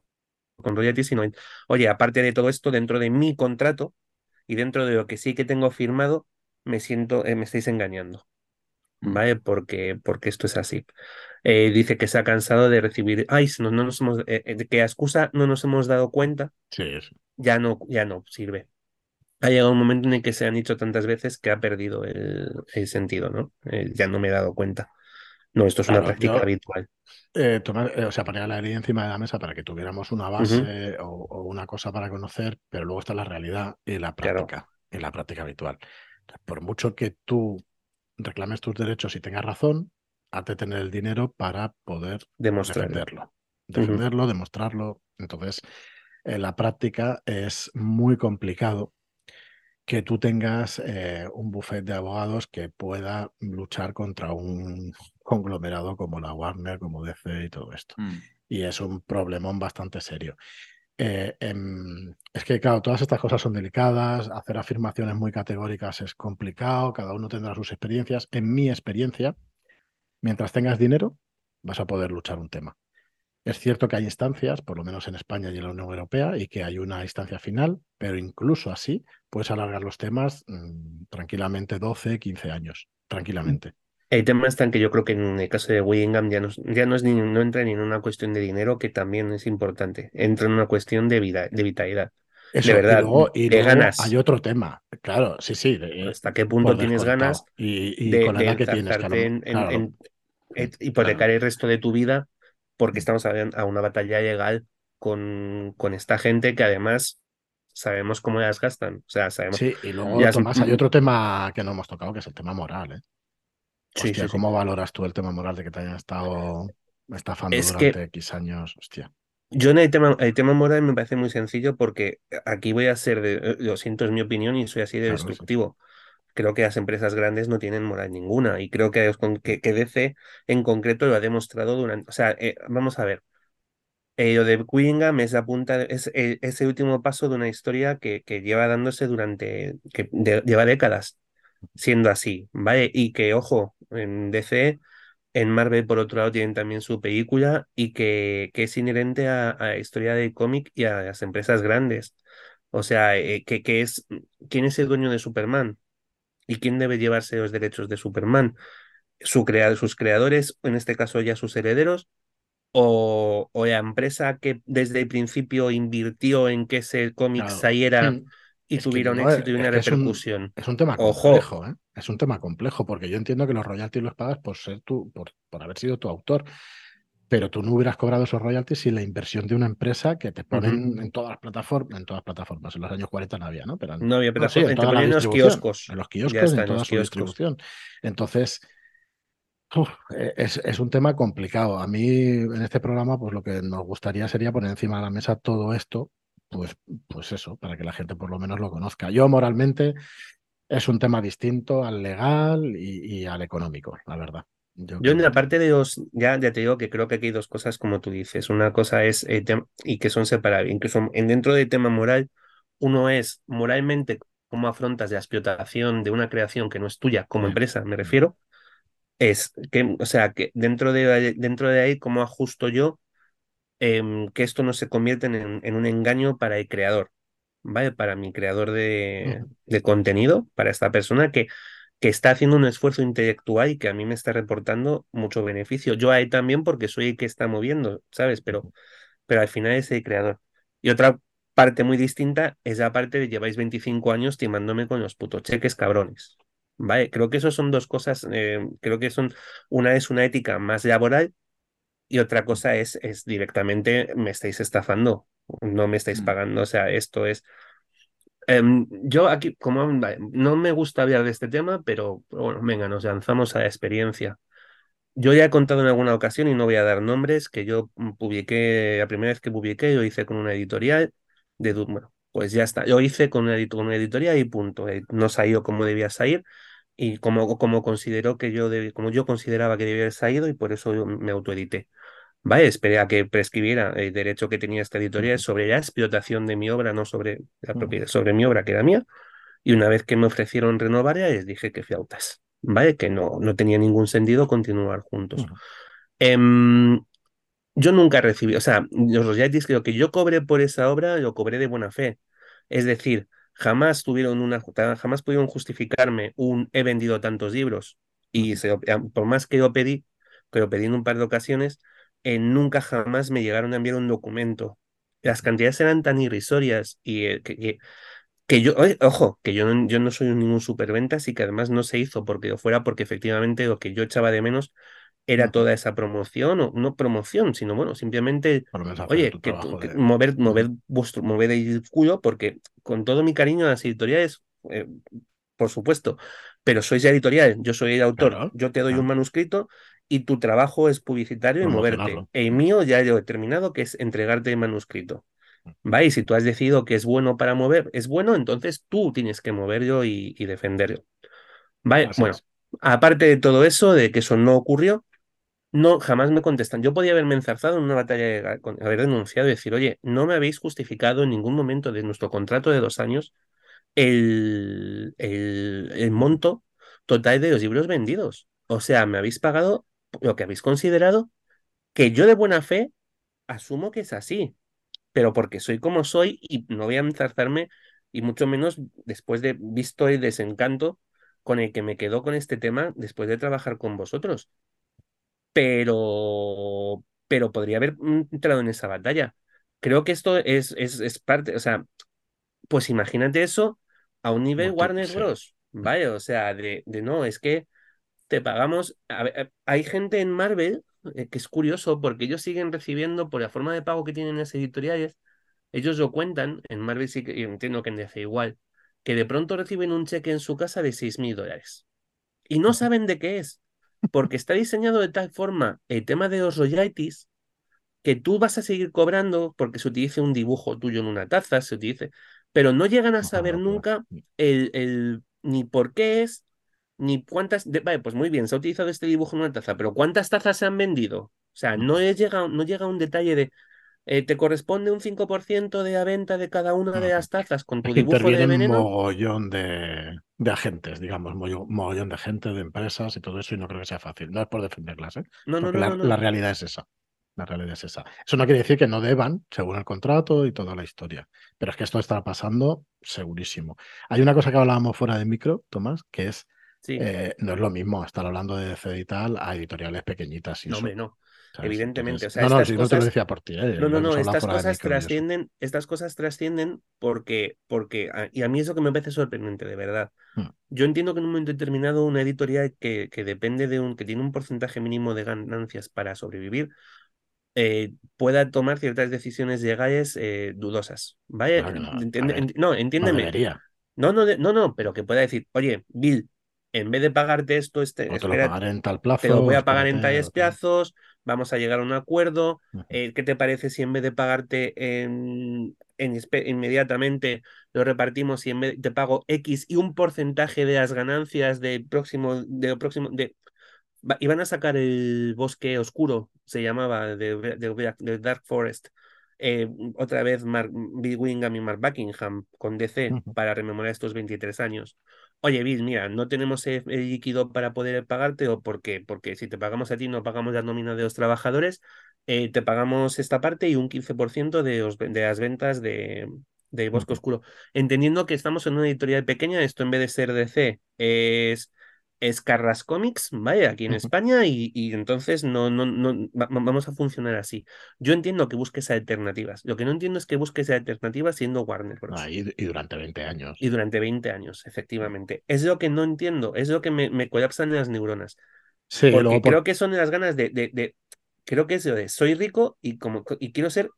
[SPEAKER 3] con royalties, sino, oye, aparte de todo esto, dentro de mi contrato y dentro de lo que sí que tengo firmado, me siento, eh, me estáis engañando. ¿Vale? Porque, porque esto es así. Eh, dice que se ha cansado de recibir, ay, no, no nos hemos, eh, de que a excusa no nos hemos dado cuenta,
[SPEAKER 1] sí,
[SPEAKER 3] ya no, ya no sirve. Ha llegado un momento en el que se han dicho tantas veces que ha perdido el, el sentido, ¿no? ya no me he dado cuenta. No, esto es una práctica habitual.
[SPEAKER 1] tomar, o sea, poner la herida encima de la mesa para que tuviéramos una base o, una cosa para conocer, pero luego está la realidad y la práctica, y la práctica habitual. Por mucho que tú reclames tus derechos y tengas razón, has de tener el dinero para poder defenderlo. Defenderlo, demostrarlo. Entonces, en la práctica es muy complicado que tú tengas eh, un buffet de abogados que pueda luchar contra un conglomerado como la Warner, como DC y todo esto. Mm. Y es un problemón bastante serio. Eh, em, es que, claro, todas estas cosas son delicadas, hacer afirmaciones muy categóricas es complicado, cada uno tendrá sus experiencias. En mi experiencia, mientras tengas dinero, vas a poder luchar un tema. Es cierto que hay instancias, por lo menos en España y en la Unión Europea, y que hay una instancia final, pero incluso así puedes alargar los temas mm, tranquilamente 12, 15 años, tranquilamente.
[SPEAKER 3] El tema está en que yo creo que en el caso de Willingham ya no, ya no, es ni, no entra ni en una cuestión de dinero, que también es importante. Entra en una cuestión de, vida, de vitalidad. de verdad,
[SPEAKER 1] y luego, ganas. Hay otro tema, claro, sí, sí.
[SPEAKER 3] ¿Hasta qué punto tienes ganas
[SPEAKER 1] y, de, con la edad que tienes?
[SPEAKER 3] en, en, hipotecar el resto de tu vida porque estamos a, una batalla legal con, con esta gente que además sabemos cómo las gastan. O sea, sabemos.
[SPEAKER 1] Sí, y luego Tomás, hay otro tema que no hemos tocado, que es el tema moral, ¿eh? sí, ¿cómo valoras tú el tema moral de que te hayan estado estafando durante X años? Hostia.
[SPEAKER 3] Yo en el tema, el tema moral me parece muy sencillo porque aquí voy a ser, de, eh, lo siento, es mi opinión y soy así de destructivo. Creo que las empresas grandes no tienen moral ninguna y creo que, que, que DC en concreto lo ha demostrado durante, o sea, eh, vamos a ver, eh, lo de Willingham es la punta, es, ese último paso de una historia que, que lleva dándose durante, que lleva décadas siendo así, ¿vale? Y que, ojo, en DC, en Marvel, por otro lado, tienen también su película y que, que es inherente a, la historia del cómic y a las empresas grandes. O sea, eh, que, que es, ¿quién es el dueño de Superman? ¿Y quién debe llevarse los derechos de Superman? Su sus creadores, en este caso ya sus herederos, o, o, la empresa que desde el principio invirtió en que ese cómic saliera mm y tuvieron éxito y una repercusión.
[SPEAKER 1] Es un, tema complejo, ¿eh? Es un tema complejo, porque yo entiendo que los royalties los pagas por ser tú, por, por haber sido tu autor. Pero tú no hubieras cobrado esos royalties sin la inversión de una empresa que te ponen en todas las plataformas, en todas las plataformas, en los años 40 no había, ¿no?
[SPEAKER 3] Pero no había plataformas, en, los kioscos.
[SPEAKER 1] En los kioscos, en toda su distribución. Entonces, es, es, un tema complicado. A mí, en este programa, pues lo que nos gustaría sería poner encima de la mesa todo esto pues, pues eso, para que la gente por lo menos lo conozca. Yo moralmente es un tema distinto al legal y, al económico, la verdad.
[SPEAKER 3] Yo, en la parte de los, ya, ya te digo que creo que aquí hay dos cosas como tú dices. Una cosa es, y que son separables, incluso en dentro del tema moral, uno es moralmente cómo afrontas la explotación de una creación que no es tuya como empresa, me refiero, es que, o sea, que dentro de, dentro de ahí, cómo ajusto yo Em, que esto no se convierta en, un engaño para el creador, ¿vale? Para mi creador de, contenido, para esta persona que que está haciendo un esfuerzo intelectual y que a mí me está reportando mucho beneficio. Yo a él también porque soy el que está moviendo, ¿sabes? Pero, pero al final es el creador. Y otra parte muy distinta es la parte de lleváis 25 años timándome con los putos cheques cabrones. ¿Vale? Creo que eso son dos cosas, eh, creo que son, una es una ética más laboral y otra cosa es, es directamente me estáis estafando, no me estáis
[SPEAKER 2] Mm.
[SPEAKER 3] pagando, o sea, esto es... Em, yo aquí, como no me gusta hablar de este tema, pero bueno, venga, nos lanzamos a la experiencia. Yo ya he contado en alguna ocasión y no voy a dar nombres, que yo publiqué, la primera vez que publiqué, lo hice con una editorial de, bueno, pues ya está, lo hice con una, editorial y punto, eh, no salió como debía salir y como, como consideró que yo, como yo consideraba que debía haber salido y por eso yo me autoedité. Vale, esperé a que prescribiera el derecho que tenía esta editorial sobre la explotación de mi obra, no sobre la propiedad, sobre mi obra que era mía. Y una vez que me ofrecieron renovar, ya les dije que flautas. ¿Vale? Que no, no tenía ningún sentido continuar juntos. Em, yo nunca recibí, o sea, los royalties creo que yo cobré por esa obra, lo cobré de buena fe. Es decir, jamás tuvieron una, jamás pudieron justificarme un he vendido tantos libros y se lo- por más que yo pedí, que lo pedí en un par de ocasiones, eh, nunca jamás me llegaron a enviar un documento. Las cantidades eran tan irrisorias y eh, que, que- que yo, ojo, que yo no, yo no soy ningún superventas y que además no se hizo porque fuera porque efectivamente lo que yo echaba de menos era toda esa promoción, o no promoción, sino bueno, simplemente, oye, que, que
[SPEAKER 1] de...
[SPEAKER 3] mover, mover vuestro, mover el culo, porque con todo mi cariño a las editoriales, eh, por supuesto, pero sois editorial, yo soy el autor,
[SPEAKER 1] Claro,
[SPEAKER 3] yo te doy un manuscrito y tu trabajo es publicitario y moverte. El mío ya lo he terminado, que es entregarte el manuscrito. ¿Vale? Y si tú has decidido que es bueno para mover, es bueno, entonces tú tienes que moverlo y, y defenderlo. ¿Vale? Bueno,
[SPEAKER 1] es.
[SPEAKER 3] aparte de todo eso, de que eso no ocurrió, no, jamás me contestan. Yo podía haberme enzarzado en una batalla, haber denunciado y decir, oye, no me habéis justificado en ningún momento de nuestro contrato de dos años el, el, el monto total de los libros vendidos. O sea, me habéis pagado lo que habéis considerado, que yo de buena fe asumo que es así, pero porque soy como soy y no voy a enzarzarme, y mucho menos después de visto el desencanto con el que me quedo con este tema después de trabajar con vosotros pero, pero podría haber entrado en esa batalla. Creo que esto es, es, es parte, o sea, pues imagínate eso a un nivel Warner
[SPEAKER 1] sí.
[SPEAKER 3] Bros. Vale, o sea, de, de no, es que te pagamos. a ver, eh, hay gente en Marvel eh, que es curioso porque ellos siguen recibiendo por la forma de pago que tienen las editoriales. Ellos lo cuentan, en Marvel sí que y entiendo que en DC igual, que de pronto reciben un cheque en su casa de seis mil dólares y no saben de qué es, porque está diseñado de tal forma el tema de los royalties que tú vas a seguir cobrando porque se utilice un dibujo tuyo en una taza, se utilice, pero no llegan a saber nunca el, el- ni por qué es, ni cuántas, de- vale, pues muy bien, se ha utilizado este dibujo en una taza, pero ¿cuántas tazas se han vendido? O sea, no llega, no llega un detalle de, eh, te corresponde un 5% de la venta de cada una de las tazas con tu
[SPEAKER 1] Es que
[SPEAKER 3] dibujo de veneno.
[SPEAKER 1] mogollón de, de agentes, digamos, mogollón de gente, de empresas y todo eso, y no creo que sea fácil. No es por defenderlas, ¿eh?
[SPEAKER 3] No, no, no,
[SPEAKER 1] la,
[SPEAKER 3] no,
[SPEAKER 1] la realidad es esa. La realidad es esa. Eso no quiere decir que no deban, según el contrato y toda la historia. Pero es que esto está pasando segurísimo. Hay una cosa que hablábamos fuera de micro, Tomás, que es,
[SPEAKER 3] Sí,
[SPEAKER 1] eh, no es lo mismo estar hablando de DC y tal a editoriales pequeñitas y
[SPEAKER 3] no,
[SPEAKER 1] eso.
[SPEAKER 3] hombre, no.
[SPEAKER 1] ¿sabes?
[SPEAKER 3] Evidentemente,
[SPEAKER 1] Entonces,
[SPEAKER 3] o sea,
[SPEAKER 1] no, no,
[SPEAKER 3] estas
[SPEAKER 1] si no te lo decía por ti, ¿eh?
[SPEAKER 3] No, no, no, estas cosas
[SPEAKER 1] eso.
[SPEAKER 3] trascienden, estas cosas trascienden porque, porque, a- y a mí es lo que me parece sorprendente, de verdad.
[SPEAKER 1] Mm.
[SPEAKER 3] Yo entiendo que en un momento determinado una editorial que, que depende de un, que tiene un porcentaje mínimo de ganancias para sobrevivir, eh, pueda tomar ciertas decisiones legales eh, dudosas. ¿Vale?
[SPEAKER 1] Claro no.
[SPEAKER 3] Entiende- no, entiéndeme. No, no, no, no, pero que pueda decir, oye, Bill, en vez de pagarte esto, este,
[SPEAKER 1] O te lo
[SPEAKER 3] espera,
[SPEAKER 1] pagaré en tal
[SPEAKER 3] te lo
[SPEAKER 1] plazo,
[SPEAKER 3] voy a pagar en tales plazos, vamos a llegar a un acuerdo. Eh, ¿qué te parece si en vez de pagarte en, en espe- inmediatamente lo repartimos y en vez te pago X y un porcentaje de las ganancias del próximo, de lo próximo, de iban a sacar el bosque oscuro, se llamaba, de, de- de- de Dark Forest. eh, otra vez Mark, Bill Wingham y Mark Buckingham con DC para rememorar estos 23 años. Oye, Bill, mira, no tenemos el, el líquido para poder pagarte, o por qué? Porque si te pagamos a ti, no pagamos la nómina de los trabajadores, eh, te pagamos esta parte y un 15% de, de las ventas de, de Bosque. Oscuro. Entendiendo que estamos en una editorial pequeña, esto en vez de ser DC es es Carras Comics, ¿vale? Aquí en España y, y entonces no, no, no vamos a funcionar así. Yo entiendo que busques alternativas. Lo que no entiendo es que busques alternativas siendo Warner Bros.
[SPEAKER 1] Ah, y, y, durante 20 años.
[SPEAKER 3] Y durante 20 años, efectivamente. Es lo que no entiendo, es lo que me, me colapsan las neuronas.
[SPEAKER 1] Sí,
[SPEAKER 3] Porque
[SPEAKER 1] luego por-
[SPEAKER 3] creo que son las ganas de, de, de- creo que es lo de soy rico y como y quiero ser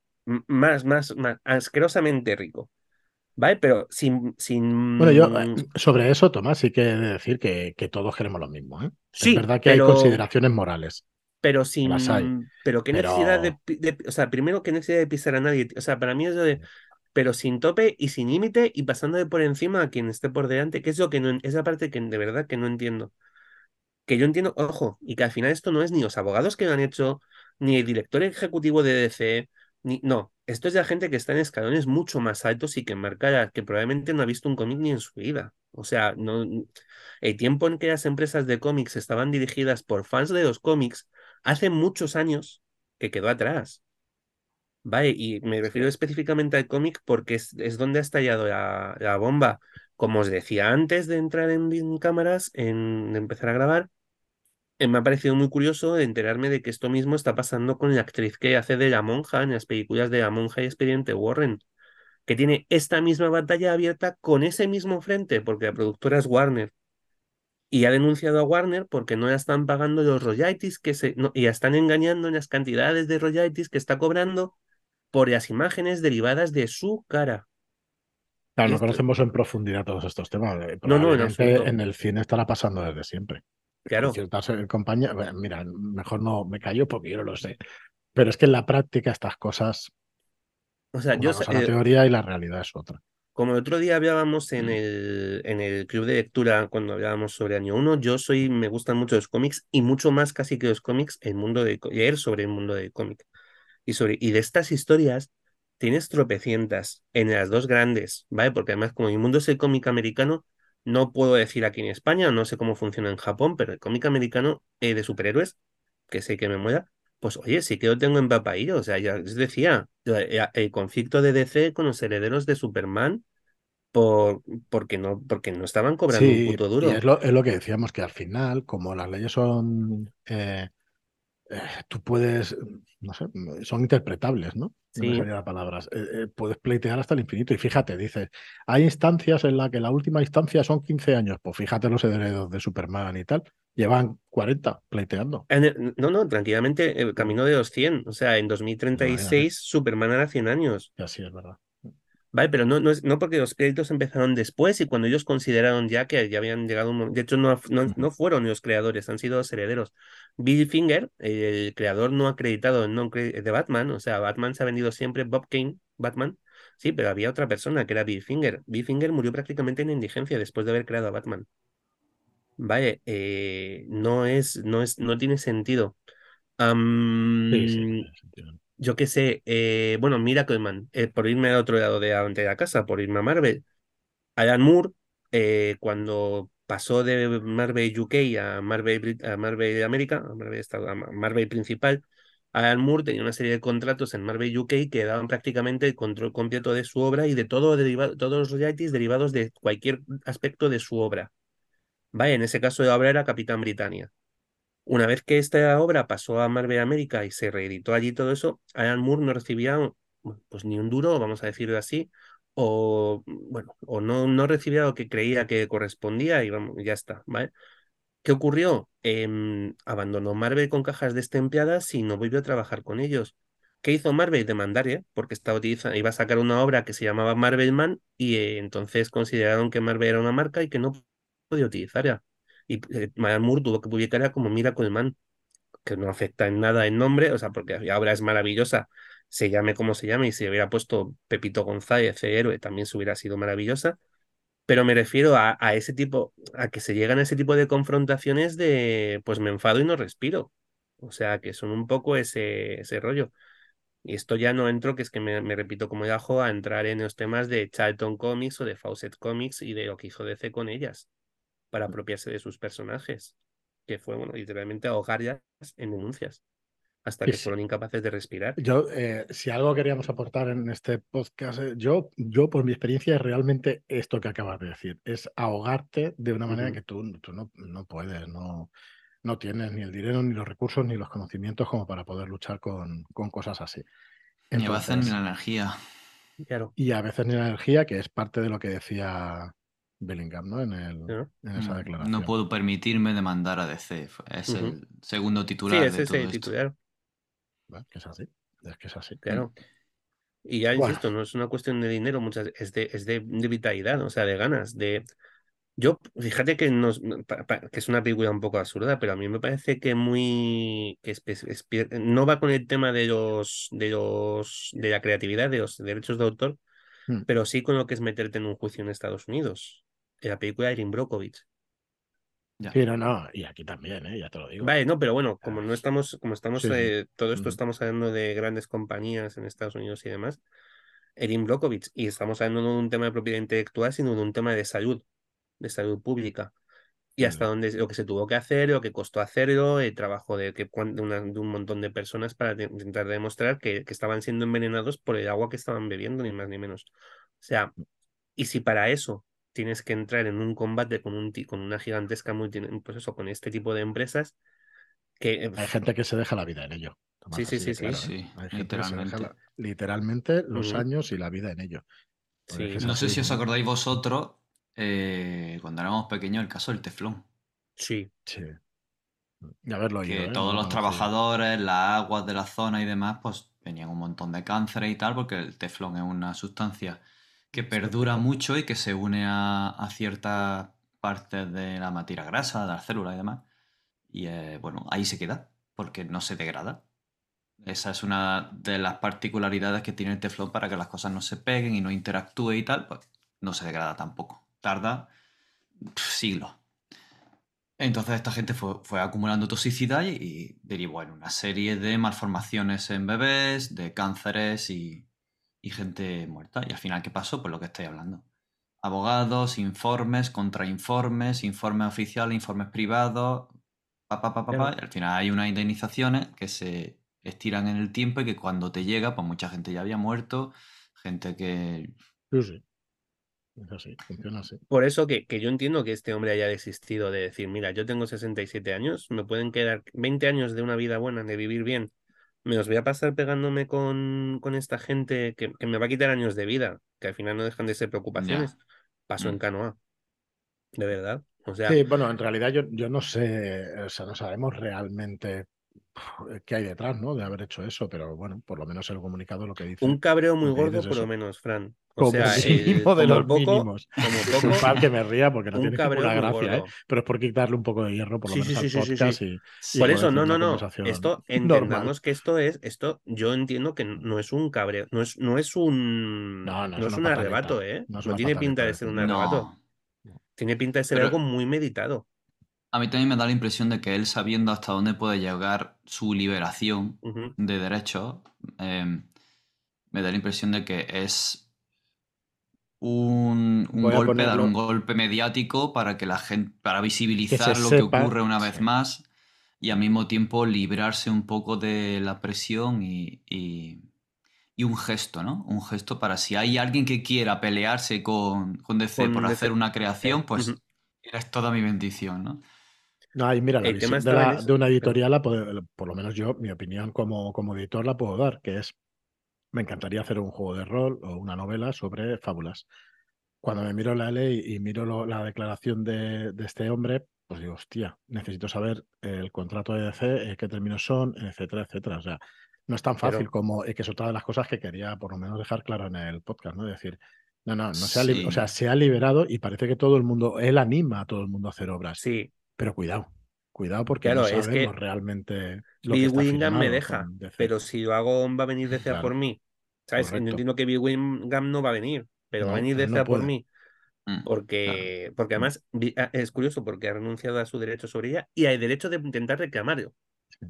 [SPEAKER 3] más, más, más asquerosamente rico. ¿Vale? Pero sin, sin...
[SPEAKER 1] Bueno, yo eh, sobre eso, Tomás, sí que he de decir que, que todos queremos lo mismo. ¿eh?
[SPEAKER 3] Sí,
[SPEAKER 1] es verdad que
[SPEAKER 3] pero-
[SPEAKER 1] hay consideraciones morales.
[SPEAKER 3] pero sin pero qué
[SPEAKER 1] pero-
[SPEAKER 3] necesidad de, de- o sea primero qué necesidad de pisar a nadie o sea para mí es lo de pero sin tope y sin límite y pasándole por encima a quien esté por delante que es lo que no esa parte que de verdad que no entiendo que yo entiendo ojo y que al final esto no es ni los abogados que lo han hecho ni el director ejecutivo de DC ni no esto es de la gente que está en escalones mucho más altos y que marca que probablemente no ha visto un cómic ni en su vida o sea no el tiempo en que las empresas de cómics estaban dirigidas por fans de los cómics hace muchos años que quedó atrás. Vale, y me refiero específicamente al cómic porque es, es donde ha estallado la, la bomba. Como os decía antes de entrar en, en cámaras, en, de empezar a grabar, me ha parecido muy curioso enterarme de que esto mismo está pasando con la actriz que hace de la monja en las películas de la monja y expediente Warren, que tiene esta misma batalla abierta con ese mismo frente, porque la productora es Warner y ha denunciado a Warner porque no le están pagando los royalties que se no, y la están engañando en las cantidades de royalties que está cobrando por las imágenes derivadas de su cara.
[SPEAKER 1] Claro, no
[SPEAKER 3] Esto-
[SPEAKER 1] conocemos en profundidad todos estos temas. eh,
[SPEAKER 3] No, no, en
[SPEAKER 1] en el cine estará pasando desde siempre.
[SPEAKER 3] Claro.
[SPEAKER 1] Ciertas eh, compañías, bueno, mira, mejor no me callo porque yo no lo sé. Pero es que en la práctica estas cosas,
[SPEAKER 3] O sea, yo
[SPEAKER 1] cosa la
[SPEAKER 3] eh,
[SPEAKER 1] teoría y la realidad es otra.
[SPEAKER 3] como el otro día hablábamos
[SPEAKER 1] Mm.
[SPEAKER 3] en el, en el club de lectura cuando hablábamos sobre Año 1, yo soy, me gustan mucho los cómics y mucho más casi que los cómics, el mundo de leer sobre el mundo del cómic. Y sobre, y de estas historias tienes tropecientas en las dos grandes, ¿vale? Porque además, como mi mundo es el cómic americano, no puedo decir aquí en España, no sé cómo funciona en Japón, pero el cómic americano eh, de superhéroes, que sé que me muera, pues oye, sí que lo tengo en Papaíro. O sea, ya les decía, eh, el conflicto de DC con los herederos de Superman por, porque, no, porque no estaban cobrando un puto
[SPEAKER 1] y
[SPEAKER 3] duro.
[SPEAKER 1] es lo, es lo que decíamos, que al final, como las leyes son, eh, eh, tú puedes, no sé, son interpretables, ¿no? No me
[SPEAKER 3] Sí.
[SPEAKER 1] salía la palabra. Eh, eh, puedes pleitear hasta el infinito. Y fíjate, dices, hay instancias en las que la última instancia son 15 años. Pues fíjate los herederos de Superman y tal. Llevan 40 pleiteando.
[SPEAKER 3] El- no, no, tranquilamente, el camino de los 100. O sea, en 2036 Superman hará 100 años.
[SPEAKER 1] Y así es verdad.
[SPEAKER 3] Vale, pero no, no, es, no porque los créditos empezaron después y cuando ellos consideraron ya que ya habían llegado un momento. De hecho, no, no, no fueron los creadores, han sido los herederos. Bill Finger, el creador no acreditado de Batman, o sea, Batman se ha vendido siempre, Bob Kane, Batman, sí, pero había otra persona que era Bill Finger. Bill Finger murió prácticamente en indigencia después de haber creado a Batman. Vale, eh, no es, no es, no tiene sentido.
[SPEAKER 1] Sí, sí, tiene sentido.
[SPEAKER 3] Yo qué sé, eh, bueno, Miracleman, eh, por irme al otro lado de, la- de la casa, por irme a Marvel. Alan Moore, eh, cuando pasó de Marvel UK a Marvel, a Marvel América, a Marvel, a Marvel principal, Alan Moore tenía una serie de contratos en Marvel UK que daban prácticamente el control completo de su obra y de todo derivado, todos los royalties derivados de cualquier aspecto de su obra. Vaya, en ese caso la obra era Capitán Britannia. Una vez que esta obra pasó a Marvel América y se reeditó allí todo eso, Alan Moore no recibía pues ni un duro, vamos a decirlo así, o bueno, o no, no recibía lo que creía que correspondía y vamos, ya está, ¿vale? ¿Qué ocurrió? Em, abandonó Marvel con cajas destempladas y no volvió a trabajar con ellos. ¿Qué hizo Marvel? Demandar, ¿eh? Porque estaba iba a sacar una obra que se llamaba Marvelman y eh, entonces consideraron que Marvel era una marca y que no podía utilizarla. Y eh, Moore tuvo que publicarla como Miracle Man, que no afecta en nada el nombre, o sea, porque la obra es maravillosa, se llame como se llame, y si hubiera puesto Pepito González, el héroe, también se hubiera sido maravillosa. Pero me refiero a, a ese tipo, a que se llegan a ese tipo de confrontaciones de, pues me enfado y no respiro. O sea, que son un poco ese, ese rollo. Y esto ya no entro, que es que me, me repito como ajo a entrar en los temas de Charlton Comics o de Fawcett Comics y de lo que hizo DC con ellas, para apropiarse de sus personajes, que fue, bueno, literalmente ahogar ya en denuncias. hasta que
[SPEAKER 1] sí.
[SPEAKER 3] fueron incapaces de respirar.
[SPEAKER 1] Yo, eh, si algo queríamos aportar en este podcast, eh, yo, yo por mi experiencia es realmente esto que acabas de decir, es ahogarte de una manera que tú, tú no, no puedes, no, no tienes ni el dinero, ni los recursos, ni los conocimientos como para poder luchar con, con cosas así.
[SPEAKER 2] Ni a veces ni
[SPEAKER 1] Entonces,
[SPEAKER 2] la energía.
[SPEAKER 3] Claro,
[SPEAKER 1] y a veces ni la energía, que es parte de lo que decía Bellingham, ¿no? En, el, en esa
[SPEAKER 2] Mm,
[SPEAKER 1] declaración.
[SPEAKER 2] No puedo permitirme demandar a DC. Es el segundo
[SPEAKER 3] Sí,
[SPEAKER 2] titular
[SPEAKER 3] es
[SPEAKER 2] de todo
[SPEAKER 3] ese
[SPEAKER 2] esto.
[SPEAKER 3] titular.
[SPEAKER 1] Que es así, es que es así.
[SPEAKER 3] claro. Y ya
[SPEAKER 1] Bueno.
[SPEAKER 3] insisto, no es una cuestión de dinero, muchas es de, es de, de vitalidad, o sea, de ganas, de yo, fíjate que nos, pa- pa- que es una película un poco absurda, pero a mí me parece que muy que no va con el tema de los de los de la creatividad, de los derechos de autor,
[SPEAKER 1] Mm.
[SPEAKER 3] pero sí con lo que es meterte en un juicio en Estados Unidos. En la película de Erin Brockovich.
[SPEAKER 2] Ya.
[SPEAKER 1] Sí, no, no, y aquí también, ¿eh? ya te lo digo.
[SPEAKER 3] Vale, no, pero bueno, como
[SPEAKER 1] Ah,
[SPEAKER 3] no estamos, como estamos,
[SPEAKER 1] sí, sí.
[SPEAKER 3] eh, todo esto estamos hablando de grandes compañías en Estados Unidos y demás, Erin Brockovich, y estamos hablando no de un tema de propiedad intelectual, sino de un tema de salud, de salud pública. Y hasta dónde lo que se tuvo que hacer, lo que costó hacerlo, el trabajo de, que, de, una- de un montón de personas para de- intentar demostrar que, que estaban siendo envenenados por el agua que estaban bebiendo, ni más ni menos. O sea, y si para eso tienes que entrar en un combate con, un, con una gigantesca multi, pues eso, con este tipo de empresas, que eh,
[SPEAKER 1] Hay gente que se deja la vida en ello. Tomás,
[SPEAKER 3] Sí, sí, sí, sí.
[SPEAKER 1] claro,
[SPEAKER 2] Sí,
[SPEAKER 1] ¿eh? Hay gente que se deja
[SPEAKER 2] literalmente.
[SPEAKER 1] la- literalmente los años y la vida en ello.
[SPEAKER 3] Sí,
[SPEAKER 2] No sé si os acordáis vosotros, eh, cuando éramos pequeños, el caso del teflón.
[SPEAKER 3] sí,
[SPEAKER 1] Sí. Y haberlo
[SPEAKER 2] Que
[SPEAKER 1] ¿eh?
[SPEAKER 2] todos
[SPEAKER 1] No
[SPEAKER 2] los trabajadores, las aguas de la zona y demás, pues tenían un montón de cánceres y tal, porque el teflón es una sustancia que perdura mucho y que se une a, a ciertas partes de la materia grasa, de las células y demás. Y eh, bueno, ahí se queda, porque no se degrada. Esa es una de las particularidades que tiene el teflón para que las cosas no se peguen y no interactúe y tal, pues no se degrada tampoco. Tarda siglos. Entonces esta gente fue, acumulando toxicidad y derivó en una serie de malformaciones en bebés, de cánceres y, y gente muerta. Y al final, ¿qué pasó? Pues lo que estoy hablando. Abogados, informes, contrainformes, informes oficiales, informes privados, pa, pa, pa, pa, pa, y al final hay unas indemnizaciones que se estiran en el tiempo y que cuando te llega, pues mucha gente ya había muerto, gente que...
[SPEAKER 1] Sí, sí. Es así, funciona así.
[SPEAKER 3] Por eso que, que yo entiendo que este hombre haya desistido de decir, mira, yo tengo 67 años, me pueden quedar 20 años de una vida buena, de vivir bien, me los voy a pasar pegándome con, con esta gente que, que me va a quitar años de vida, que al final no dejan de ser preocupaciones. Paso en
[SPEAKER 2] Mm.
[SPEAKER 3] canoa. De verdad. O sea,
[SPEAKER 1] Sí, bueno, en realidad yo, yo no sé, o sea, no sabemos realmente qué hay detrás, ¿no? De haber hecho eso, pero bueno, por lo menos el comunicado lo que dice.
[SPEAKER 3] un cabreo muy gordo, por lo menos, Fran. O
[SPEAKER 1] Como
[SPEAKER 3] sea, el-
[SPEAKER 1] mínimo de
[SPEAKER 3] como
[SPEAKER 1] los
[SPEAKER 3] poco,
[SPEAKER 1] mínimos.
[SPEAKER 3] como poco,
[SPEAKER 1] que me ría porque no
[SPEAKER 3] un
[SPEAKER 1] tiene ninguna gracia, ¿eh? Pero es por quitarle un poco de hierro, por lo
[SPEAKER 3] Sí,
[SPEAKER 1] menos
[SPEAKER 3] sí,
[SPEAKER 1] al
[SPEAKER 3] sí, sí, sí,
[SPEAKER 1] podcast
[SPEAKER 3] sí.
[SPEAKER 1] y
[SPEAKER 3] Por eso, no, no, no. Esto
[SPEAKER 1] normal.
[SPEAKER 3] entendamos que esto es, esto yo entiendo que no es un cabreo, no es, no es un,
[SPEAKER 1] No, no es
[SPEAKER 3] no es
[SPEAKER 1] una
[SPEAKER 3] un arrebato, ¿eh?
[SPEAKER 1] no
[SPEAKER 3] tiene pinta de ser un arrebato.
[SPEAKER 2] No.
[SPEAKER 3] Tiene pinta de ser
[SPEAKER 2] Pero-
[SPEAKER 3] algo muy meditado.
[SPEAKER 2] A mí también me da la impresión de que él, sabiendo hasta dónde puede llegar su liberación de derechos, eh, me da la impresión de que es un, golpe, dar un golpe mediático para que la gente, para visibilizar lo que ocurre una vez
[SPEAKER 1] sí.
[SPEAKER 2] más y al mismo tiempo librarse un poco de la presión y, y- y un gesto, ¿no? Un gesto para si hay alguien que quiera pelearse con, con DC
[SPEAKER 3] Con
[SPEAKER 2] por
[SPEAKER 3] DC,
[SPEAKER 2] hacer una creación, pues
[SPEAKER 3] Ujú.
[SPEAKER 2] es toda mi bendición, ¿no?
[SPEAKER 1] No, y mira, la
[SPEAKER 3] El tema
[SPEAKER 1] de, la- una editorial, la puedo- por lo menos yo, mi opinión como, como editor la puedo dar, que es, me encantaría hacer un juego de rol o una novela sobre fábulas. Cuando me miro la ley y miro lo- la declaración de, de este hombre, pues digo, hostia, necesito saber el contrato de DC, eh, qué términos son, etcétera, etcétera. O sea, no es tan fácil
[SPEAKER 3] Pero-
[SPEAKER 1] como, y que es otra de las cosas que quería por lo menos dejar claro en el podcast, ¿no? Decir, no, no, no se ha, li- o
[SPEAKER 2] Sí.
[SPEAKER 1] sea, se ha liberado y parece que todo el mundo, él anima a todo el mundo a hacer obras.
[SPEAKER 3] Sí,
[SPEAKER 1] Pero cuidado, cuidado porque
[SPEAKER 3] Claro,
[SPEAKER 1] no
[SPEAKER 3] es
[SPEAKER 1] sabemos
[SPEAKER 3] que
[SPEAKER 1] realmente lo que
[SPEAKER 3] Bill Wingham me deja, pero si lo hago va a venir a
[SPEAKER 1] Claro.
[SPEAKER 3] por mí. ¿Sabes? Yo entiendo que Bill Wingham no va a venir, pero va a venir DC
[SPEAKER 1] no
[SPEAKER 3] por mí.
[SPEAKER 2] Mm,
[SPEAKER 3] Porque, porque además vi- ah, es curioso porque ha renunciado a su derecho sobre ella y hay derecho de intentar reclamarlo.
[SPEAKER 1] Sí.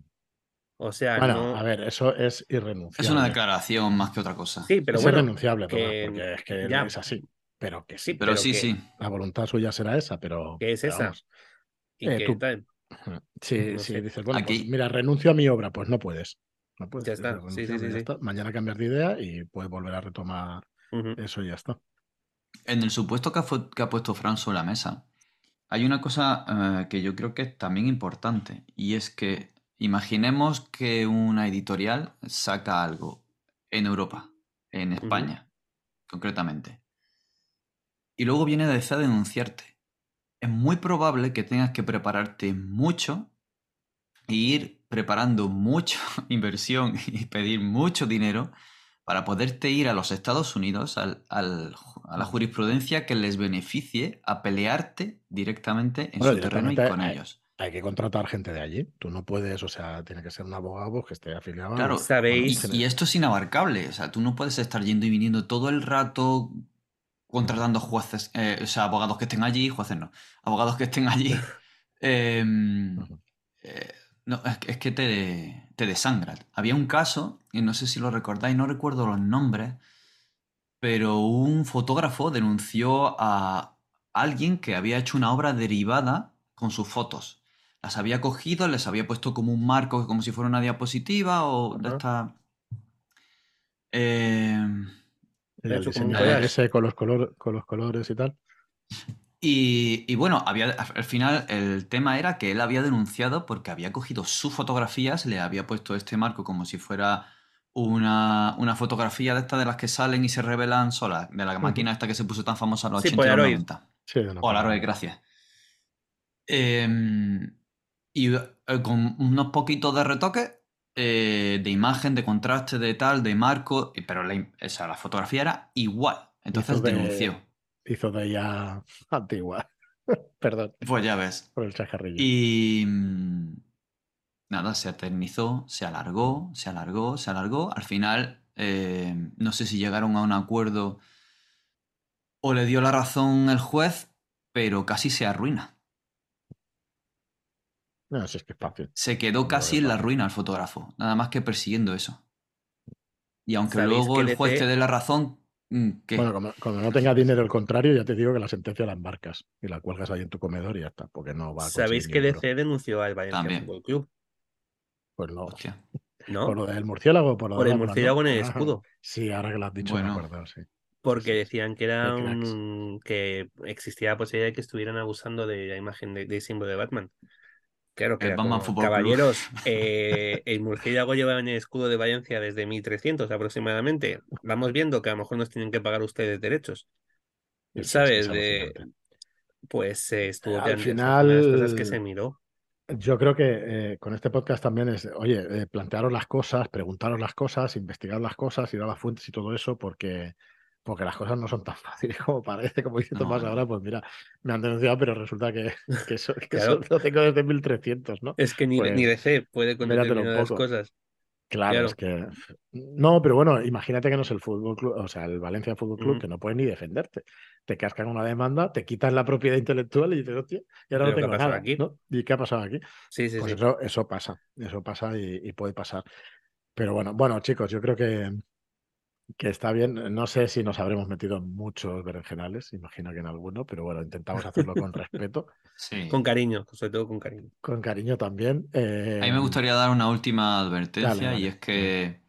[SPEAKER 3] O sea,
[SPEAKER 1] Bueno,
[SPEAKER 3] no.
[SPEAKER 1] a ver, eso es irrenunciable.
[SPEAKER 2] Es una declaración más que otra cosa.
[SPEAKER 3] Sí, pero
[SPEAKER 1] es
[SPEAKER 3] bueno.
[SPEAKER 1] irrenunciable,
[SPEAKER 3] que-
[SPEAKER 1] porque es que
[SPEAKER 3] ya.
[SPEAKER 1] es así. Pero que sí,
[SPEAKER 3] Sí,
[SPEAKER 2] Pero, sí,
[SPEAKER 3] que-
[SPEAKER 2] sí.
[SPEAKER 1] la voluntad suya será esa, pero.
[SPEAKER 3] que es esa.
[SPEAKER 1] vamos.
[SPEAKER 3] Y
[SPEAKER 1] Eh,
[SPEAKER 3] que
[SPEAKER 1] tú-
[SPEAKER 3] tal.
[SPEAKER 1] Sí,
[SPEAKER 3] No
[SPEAKER 1] sí,
[SPEAKER 3] sé.
[SPEAKER 1] dices, bueno, pues
[SPEAKER 2] Aquí-
[SPEAKER 1] mira, renuncio a mi obra, pues no puedes. No puedes.
[SPEAKER 3] Ya
[SPEAKER 1] dices,
[SPEAKER 3] está, sí,
[SPEAKER 1] renuncio,
[SPEAKER 3] sí, sí,
[SPEAKER 1] ya
[SPEAKER 3] sí.
[SPEAKER 1] está. Mañana cambias de idea y puedes volver a retomar eso y ya está.
[SPEAKER 2] En el supuesto que ha, que ha puesto Fran sobre la mesa, hay una cosa eh, que yo creo que es también importante, y es que imaginemos que una editorial saca algo en Europa, en España, concretamente, y luego viene DC a denunciarte. Es muy probable que tengas que prepararte mucho e ir preparando mucha inversión y pedir mucho dinero para poderte ir a los Estados Unidos, al- al- a la jurisprudencia que les beneficie a pelearte directamente en
[SPEAKER 1] Bueno,
[SPEAKER 2] su terreno y con
[SPEAKER 1] eh,
[SPEAKER 2] ellos.
[SPEAKER 1] Hay que contratar gente de allí. Tú no puedes, o sea, tiene que ser un abogado pues, que esté afiliado. a-
[SPEAKER 2] Claro,
[SPEAKER 1] bueno,
[SPEAKER 3] ¿Sabéis?
[SPEAKER 2] Y, y esto es inabarcable. O sea, tú no puedes estar yendo y viniendo todo el rato contratando jueces, eh, o sea, abogados que estén allí, jueces no, abogados que estén allí. Em, eh, no, es, que- es que te, te desangra. Había un caso, y no sé si lo recordáis, no recuerdo los nombres, pero un fotógrafo denunció a alguien que había hecho una obra derivada con sus fotos. Las había cogido, les había puesto como un marco, como si fuera una diapositiva o de esta...
[SPEAKER 1] El
[SPEAKER 3] hecho como un
[SPEAKER 1] ese con los, color, con los colores y tal.
[SPEAKER 2] Y, y bueno, había, al final el tema era que él había denunciado porque había cogido sus fotografías, le había puesto este marco como si fuera una, una fotografía de estas de las que salen y se revelan solas, de la máquina esta que se puso tan famosa en los
[SPEAKER 3] Sí,
[SPEAKER 2] 80 y los
[SPEAKER 3] Polaroid.
[SPEAKER 2] 90.
[SPEAKER 1] Sí,
[SPEAKER 2] Polaroid,
[SPEAKER 1] forma.
[SPEAKER 2] gracias. Em, y eh, con unos poquitos de retoque eh, de imagen, de contraste, de tal, de marco, pero la, im- o sea, la fotografía era igual. Entonces
[SPEAKER 1] Hizo de-
[SPEAKER 2] denunció.
[SPEAKER 1] Hizo de ella antigua. Perdón
[SPEAKER 2] Pues ya ves.
[SPEAKER 1] por el chajarrillo.
[SPEAKER 2] Y mm, nada, se eternizó, se alargó, se alargó, se alargó. Al final, eh, no sé si llegaron a un acuerdo o le dio la razón el juez, pero casi se arruina.
[SPEAKER 1] No, si es que es fácil.
[SPEAKER 2] Se quedó casi en la ruina el fotógrafo, nada más que persiguiendo eso. Y aunque
[SPEAKER 3] ¿Sabéis
[SPEAKER 2] luego el juez te dé la razón, mm, ¿qué?
[SPEAKER 1] Bueno, como, como no tenga dinero el contrario, ya te digo que la sentencia la embarcas y la cuelgas ahí en tu comedor y ya está, porque no va a
[SPEAKER 3] ¿Sabéis que. DC denunció al Valencia
[SPEAKER 2] También.
[SPEAKER 3] Fútbol Club?
[SPEAKER 1] Pues no.
[SPEAKER 2] Hostia.
[SPEAKER 3] ¿No?
[SPEAKER 1] Por lo del murciélago, por lo
[SPEAKER 3] Por
[SPEAKER 1] de
[SPEAKER 3] el murciélago en el
[SPEAKER 1] Ah,
[SPEAKER 3] escudo.
[SPEAKER 1] Sí, ahora que lo has dicho, me
[SPEAKER 2] Bueno.
[SPEAKER 1] acuerdo, sí.
[SPEAKER 3] Porque decían que era un... que existía la posibilidad de que estuvieran abusando de la imagen de, del símbolo de Batman. Claro que caballeros, eh, el murciélago lleva en el escudo de Valencia desde 1300 aproximadamente. Vamos viendo que a lo mejor nos tienen que pagar ustedes derechos.
[SPEAKER 1] Sí, sí, sí,
[SPEAKER 3] ¿Sabes?
[SPEAKER 1] es
[SPEAKER 3] De, pues eh, estuvo
[SPEAKER 1] Al
[SPEAKER 3] fue una de las cosas que
[SPEAKER 1] final-
[SPEAKER 3] se miró.
[SPEAKER 1] Yo creo que eh, con este podcast también es, oye, eh, plantearos las cosas, preguntaros las cosas, investigar las cosas, ir a las fuentes y todo eso, porque, porque las cosas no son tan fáciles como parece, como dice
[SPEAKER 2] No,
[SPEAKER 1] Tomás ahora, pues mira, me han denunciado, pero resulta que, que eso, que
[SPEAKER 3] Claro.
[SPEAKER 1] eso lo tengo desde 1300, ¿no?
[SPEAKER 3] Es que ni,
[SPEAKER 1] Pues,
[SPEAKER 3] ni DC puede con
[SPEAKER 1] poco.
[SPEAKER 3] cosas.
[SPEAKER 1] Claro,
[SPEAKER 3] Claro.
[SPEAKER 1] es que. No, pero bueno, imagínate que no es el fútbol club, o sea, el Valencia Fútbol Club, que no puede ni defenderte. Te cascan una demanda, te quitan la propiedad intelectual y dices, hostia, y ahora no
[SPEAKER 3] ¿Pero qué ha
[SPEAKER 1] tengo nada.
[SPEAKER 3] aquí?
[SPEAKER 1] ¿no? ¿Y qué ha pasado aquí?
[SPEAKER 3] Sí, sí,
[SPEAKER 1] Pues
[SPEAKER 3] sí.
[SPEAKER 1] eso, eso pasa, eso pasa y, y puede pasar. Pero bueno, bueno, chicos, yo creo que, que está bien. No sé si nos habremos metido en muchos berenjenales, imagino que en alguno, pero bueno, intentamos hacerlo con respeto,
[SPEAKER 2] Sí.
[SPEAKER 3] Con cariño, sobre todo con cariño.
[SPEAKER 1] con cariño también.
[SPEAKER 2] A mí me
[SPEAKER 1] Eh,
[SPEAKER 2] gustaría dar una última advertencia
[SPEAKER 1] Dale, dale.
[SPEAKER 2] y es que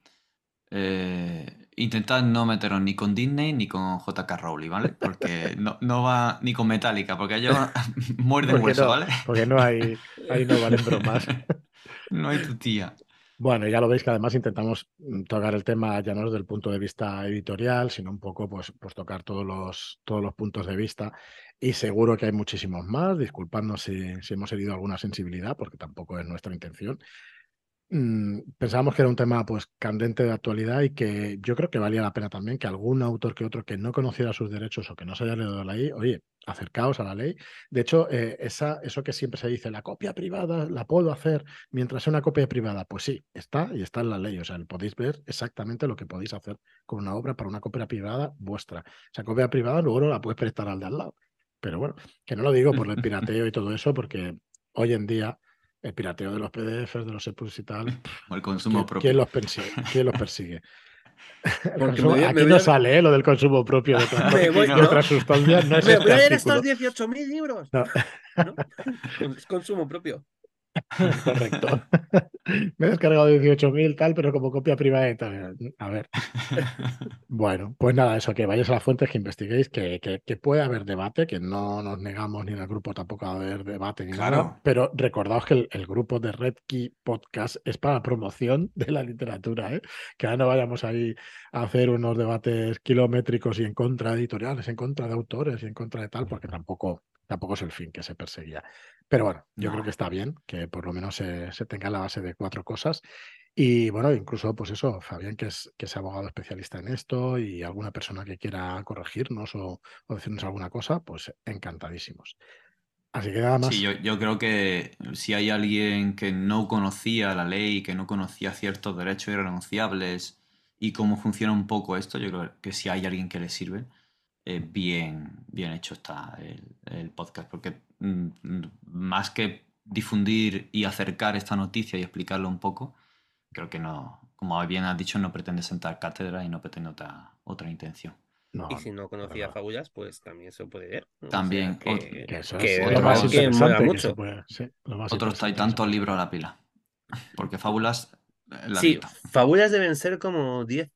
[SPEAKER 2] eh, intentad no meteros ni con Disney ni con JK Rowling, ¿vale? Porque no, no va ni con Metallica, porque ellos muerden
[SPEAKER 1] porque
[SPEAKER 2] hueso,
[SPEAKER 1] no,
[SPEAKER 2] ¿vale?
[SPEAKER 1] porque no hay, ahí no valen bromas.
[SPEAKER 2] No hay tu tía.
[SPEAKER 1] Bueno, ya lo veis que además intentamos mm, tocar el tema ya no desde el punto de vista editorial, sino un poco pues, pues tocar todos los, todos los puntos de vista. Y seguro que hay muchísimos más. Disculpadnos si, hemos herido alguna sensibilidad, porque tampoco es nuestra intención. Mm, pensábamos que era un tema pues candente de actualidad y que yo creo que valía la pena también que algún autor que otro que no conociera sus derechos o que no se haya leído la ley, oye, acercaos a la ley. De hecho, eh, esa, eso que siempre se dice, la copia privada la puedo hacer mientras sea una copia privada, pues sí, está y está en la ley. O sea, podéis ver exactamente lo que podéis hacer con una obra para una copia privada vuestra. Esa copia privada luego no la puedes prestar al de al lado. Pero bueno, que no lo digo por el pirateo y todo eso, porque hoy en día el pirateo de los PDFs, de los EPUBs y tal,
[SPEAKER 2] O el consumo
[SPEAKER 1] ¿quién,
[SPEAKER 2] propio.
[SPEAKER 1] quién los persigue? ¿Quién los persigue? Consumo-
[SPEAKER 3] me me
[SPEAKER 1] aquí no
[SPEAKER 3] a-
[SPEAKER 1] sale ¿eh? lo del consumo propio de otras, sustancias. No es
[SPEAKER 3] Me
[SPEAKER 1] este
[SPEAKER 3] voy a estos 18.000 libros.
[SPEAKER 1] No.
[SPEAKER 3] ¿No? Es consumo propio.
[SPEAKER 1] Correcto. Me he descargado 18.000 tal, pero como copia privada y tal. A ver. Bueno, pues nada, eso, que vayáis a las fuentes, que investiguéis, que, que, que puede haber debate, que no nos negamos ni en el grupo tampoco a haber debate ni
[SPEAKER 2] Claro.
[SPEAKER 1] nada. Pero recordaos que el, el grupo de Red Key Podcast es para la promoción de la literatura, ¿eh? Que ahora no vayamos ahí a hacer unos debates kilométricos y en contra de editoriales, en contra de autores y en contra de tal, porque tampoco, tampoco es el fin que se perseguía. Pero bueno, yo creo que está bien que por lo menos se, se tenga la base de cuatro cosas. Y bueno, incluso, pues eso, Fabián, que es, que es abogado especialista en esto, y alguna persona que quiera corregirnos o, o decirnos alguna cosa, pues encantadísimos. Así que nada más.
[SPEAKER 2] Sí, yo, yo creo que si hay alguien que no conocía la ley, que no conocía ciertos derechos irrenunciables y cómo funciona un poco esto, yo creo que si hay alguien que le sirve, eh, bien, bien hecho está el, el podcast, porque mm, mm, más que difundir y acercar esta noticia y explicarlo un poco, creo que no, como bien has dicho, no pretende sentar cátedra y no pretende otra, otra intención.
[SPEAKER 1] No,
[SPEAKER 3] Y si no conocía
[SPEAKER 1] nada.
[SPEAKER 3] Fabullas, pues también se puede ver. ¿no? O
[SPEAKER 2] También,
[SPEAKER 3] sea, que,
[SPEAKER 1] Que eso es
[SPEAKER 2] otro-
[SPEAKER 1] más
[SPEAKER 3] que mucho.
[SPEAKER 1] puede. sí, más
[SPEAKER 2] Otros trae
[SPEAKER 1] interesante que se
[SPEAKER 2] tantos libros a la pila, porque fábulas eh, la
[SPEAKER 3] Sí. Fábulas deben ser como 10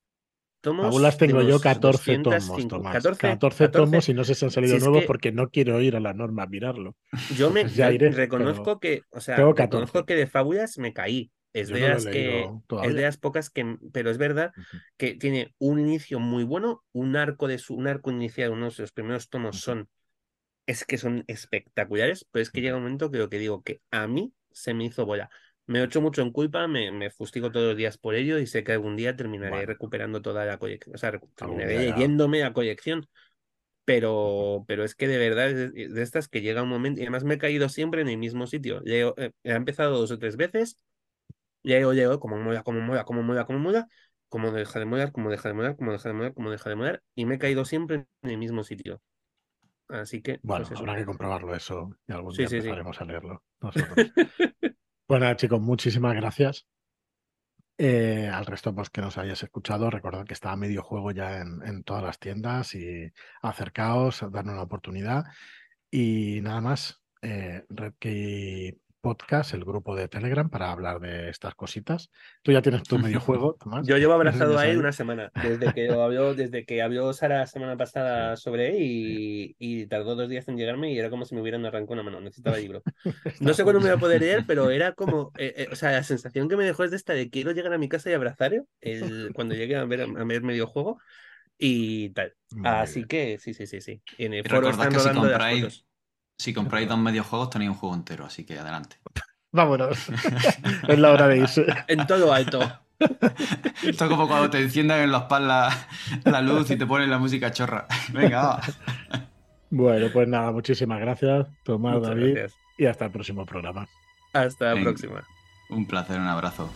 [SPEAKER 3] tomos.
[SPEAKER 1] Fábulas
[SPEAKER 3] de
[SPEAKER 1] tengo yo
[SPEAKER 3] los
[SPEAKER 1] 14 tomos,
[SPEAKER 3] 205.
[SPEAKER 1] Tomás.
[SPEAKER 3] 14,
[SPEAKER 1] 14 tomos y no sé si han salido nuevos
[SPEAKER 3] que-
[SPEAKER 1] porque no quiero ir a la norma a mirarlo.
[SPEAKER 3] Yo me
[SPEAKER 1] ya iré,
[SPEAKER 3] reconozco que, o sea, reconozco
[SPEAKER 1] 14.
[SPEAKER 3] que de Fábulas me caí. Es de
[SPEAKER 1] no
[SPEAKER 3] las que
[SPEAKER 1] leído
[SPEAKER 3] es de
[SPEAKER 1] todavía.
[SPEAKER 3] las pocas que, pero es verdad que tiene un inicio muy bueno, un arco de su, un arco inicial, unos de los primeros tomos son, es que son espectaculares, pero es que llega un momento que lo que digo que a mí se me hizo bola. Me echo mucho en culpa, me, me fustigo todos los días por ello y sé que algún día terminaré
[SPEAKER 1] Bueno.
[SPEAKER 3] recuperando toda la colección, o sea, terminaré leyéndome la colección. Pero, pero es que de verdad es de, de estas que llega un momento, y además me he caído siempre en el mismo sitio. Leo, eh, he empezado dos o tres veces, leo, leo, como mola, como mola, como mola, como mola, como deja de molar, como deja de molar, como deja de molar, como deja de molar, y me he caído siempre en el mismo sitio. Así que,
[SPEAKER 1] Bueno,
[SPEAKER 3] pues
[SPEAKER 1] habrá que comprobarlo eso y algún
[SPEAKER 3] Sí,
[SPEAKER 1] día
[SPEAKER 3] sí, sí.
[SPEAKER 1] empezaremos a leerlo nosotros. Pues nada, chicos, muchísimas gracias. Eh, al resto, pues que nos hayáis escuchado, recordad que está a medio juego ya en, todas las tiendas y acercaos, darnos una oportunidad. Y nada más, eh, Red Key Podcast, el grupo de Telegram, para hablar de estas cositas. Tú ya tienes tu medio juego, Tomás.
[SPEAKER 3] Yo llevo abrazado a él una semana, desde que habló, desde que habló Sara la semana pasada
[SPEAKER 1] Sí,
[SPEAKER 3] sobre él y, y tardó dos días en llegarme y era como si me hubieran arrancado una mano, necesitaba el libro. No sé cuándo me voy a poder leer, pero era como, eh, eh, o sea, la sensación que me dejó es de esta de quiero llegar a mi casa y abrazar el, cuando llegue a ver, a ver medio juego y tal.
[SPEAKER 1] Muy
[SPEAKER 3] Así
[SPEAKER 1] bien.
[SPEAKER 3] que sí, sí, sí, sí. En el foro están
[SPEAKER 2] que si
[SPEAKER 3] rodando las
[SPEAKER 2] compráis,
[SPEAKER 3] fotos.
[SPEAKER 2] Si compráis dos medios juegos tenéis un juego entero, así que adelante.
[SPEAKER 1] Vámonos. es la hora de irse.
[SPEAKER 3] En todo alto.
[SPEAKER 2] Esto es como cuando te enciendan en la espalda la luz y te ponen la música chorra. Venga, va.
[SPEAKER 1] Bueno, pues nada, muchísimas gracias, Tomás,
[SPEAKER 3] Muchas
[SPEAKER 1] David,
[SPEAKER 3] gracias.
[SPEAKER 1] y hasta el próximo programa.
[SPEAKER 3] Hasta la
[SPEAKER 2] Venga.
[SPEAKER 3] próxima.
[SPEAKER 2] Un placer, un abrazo.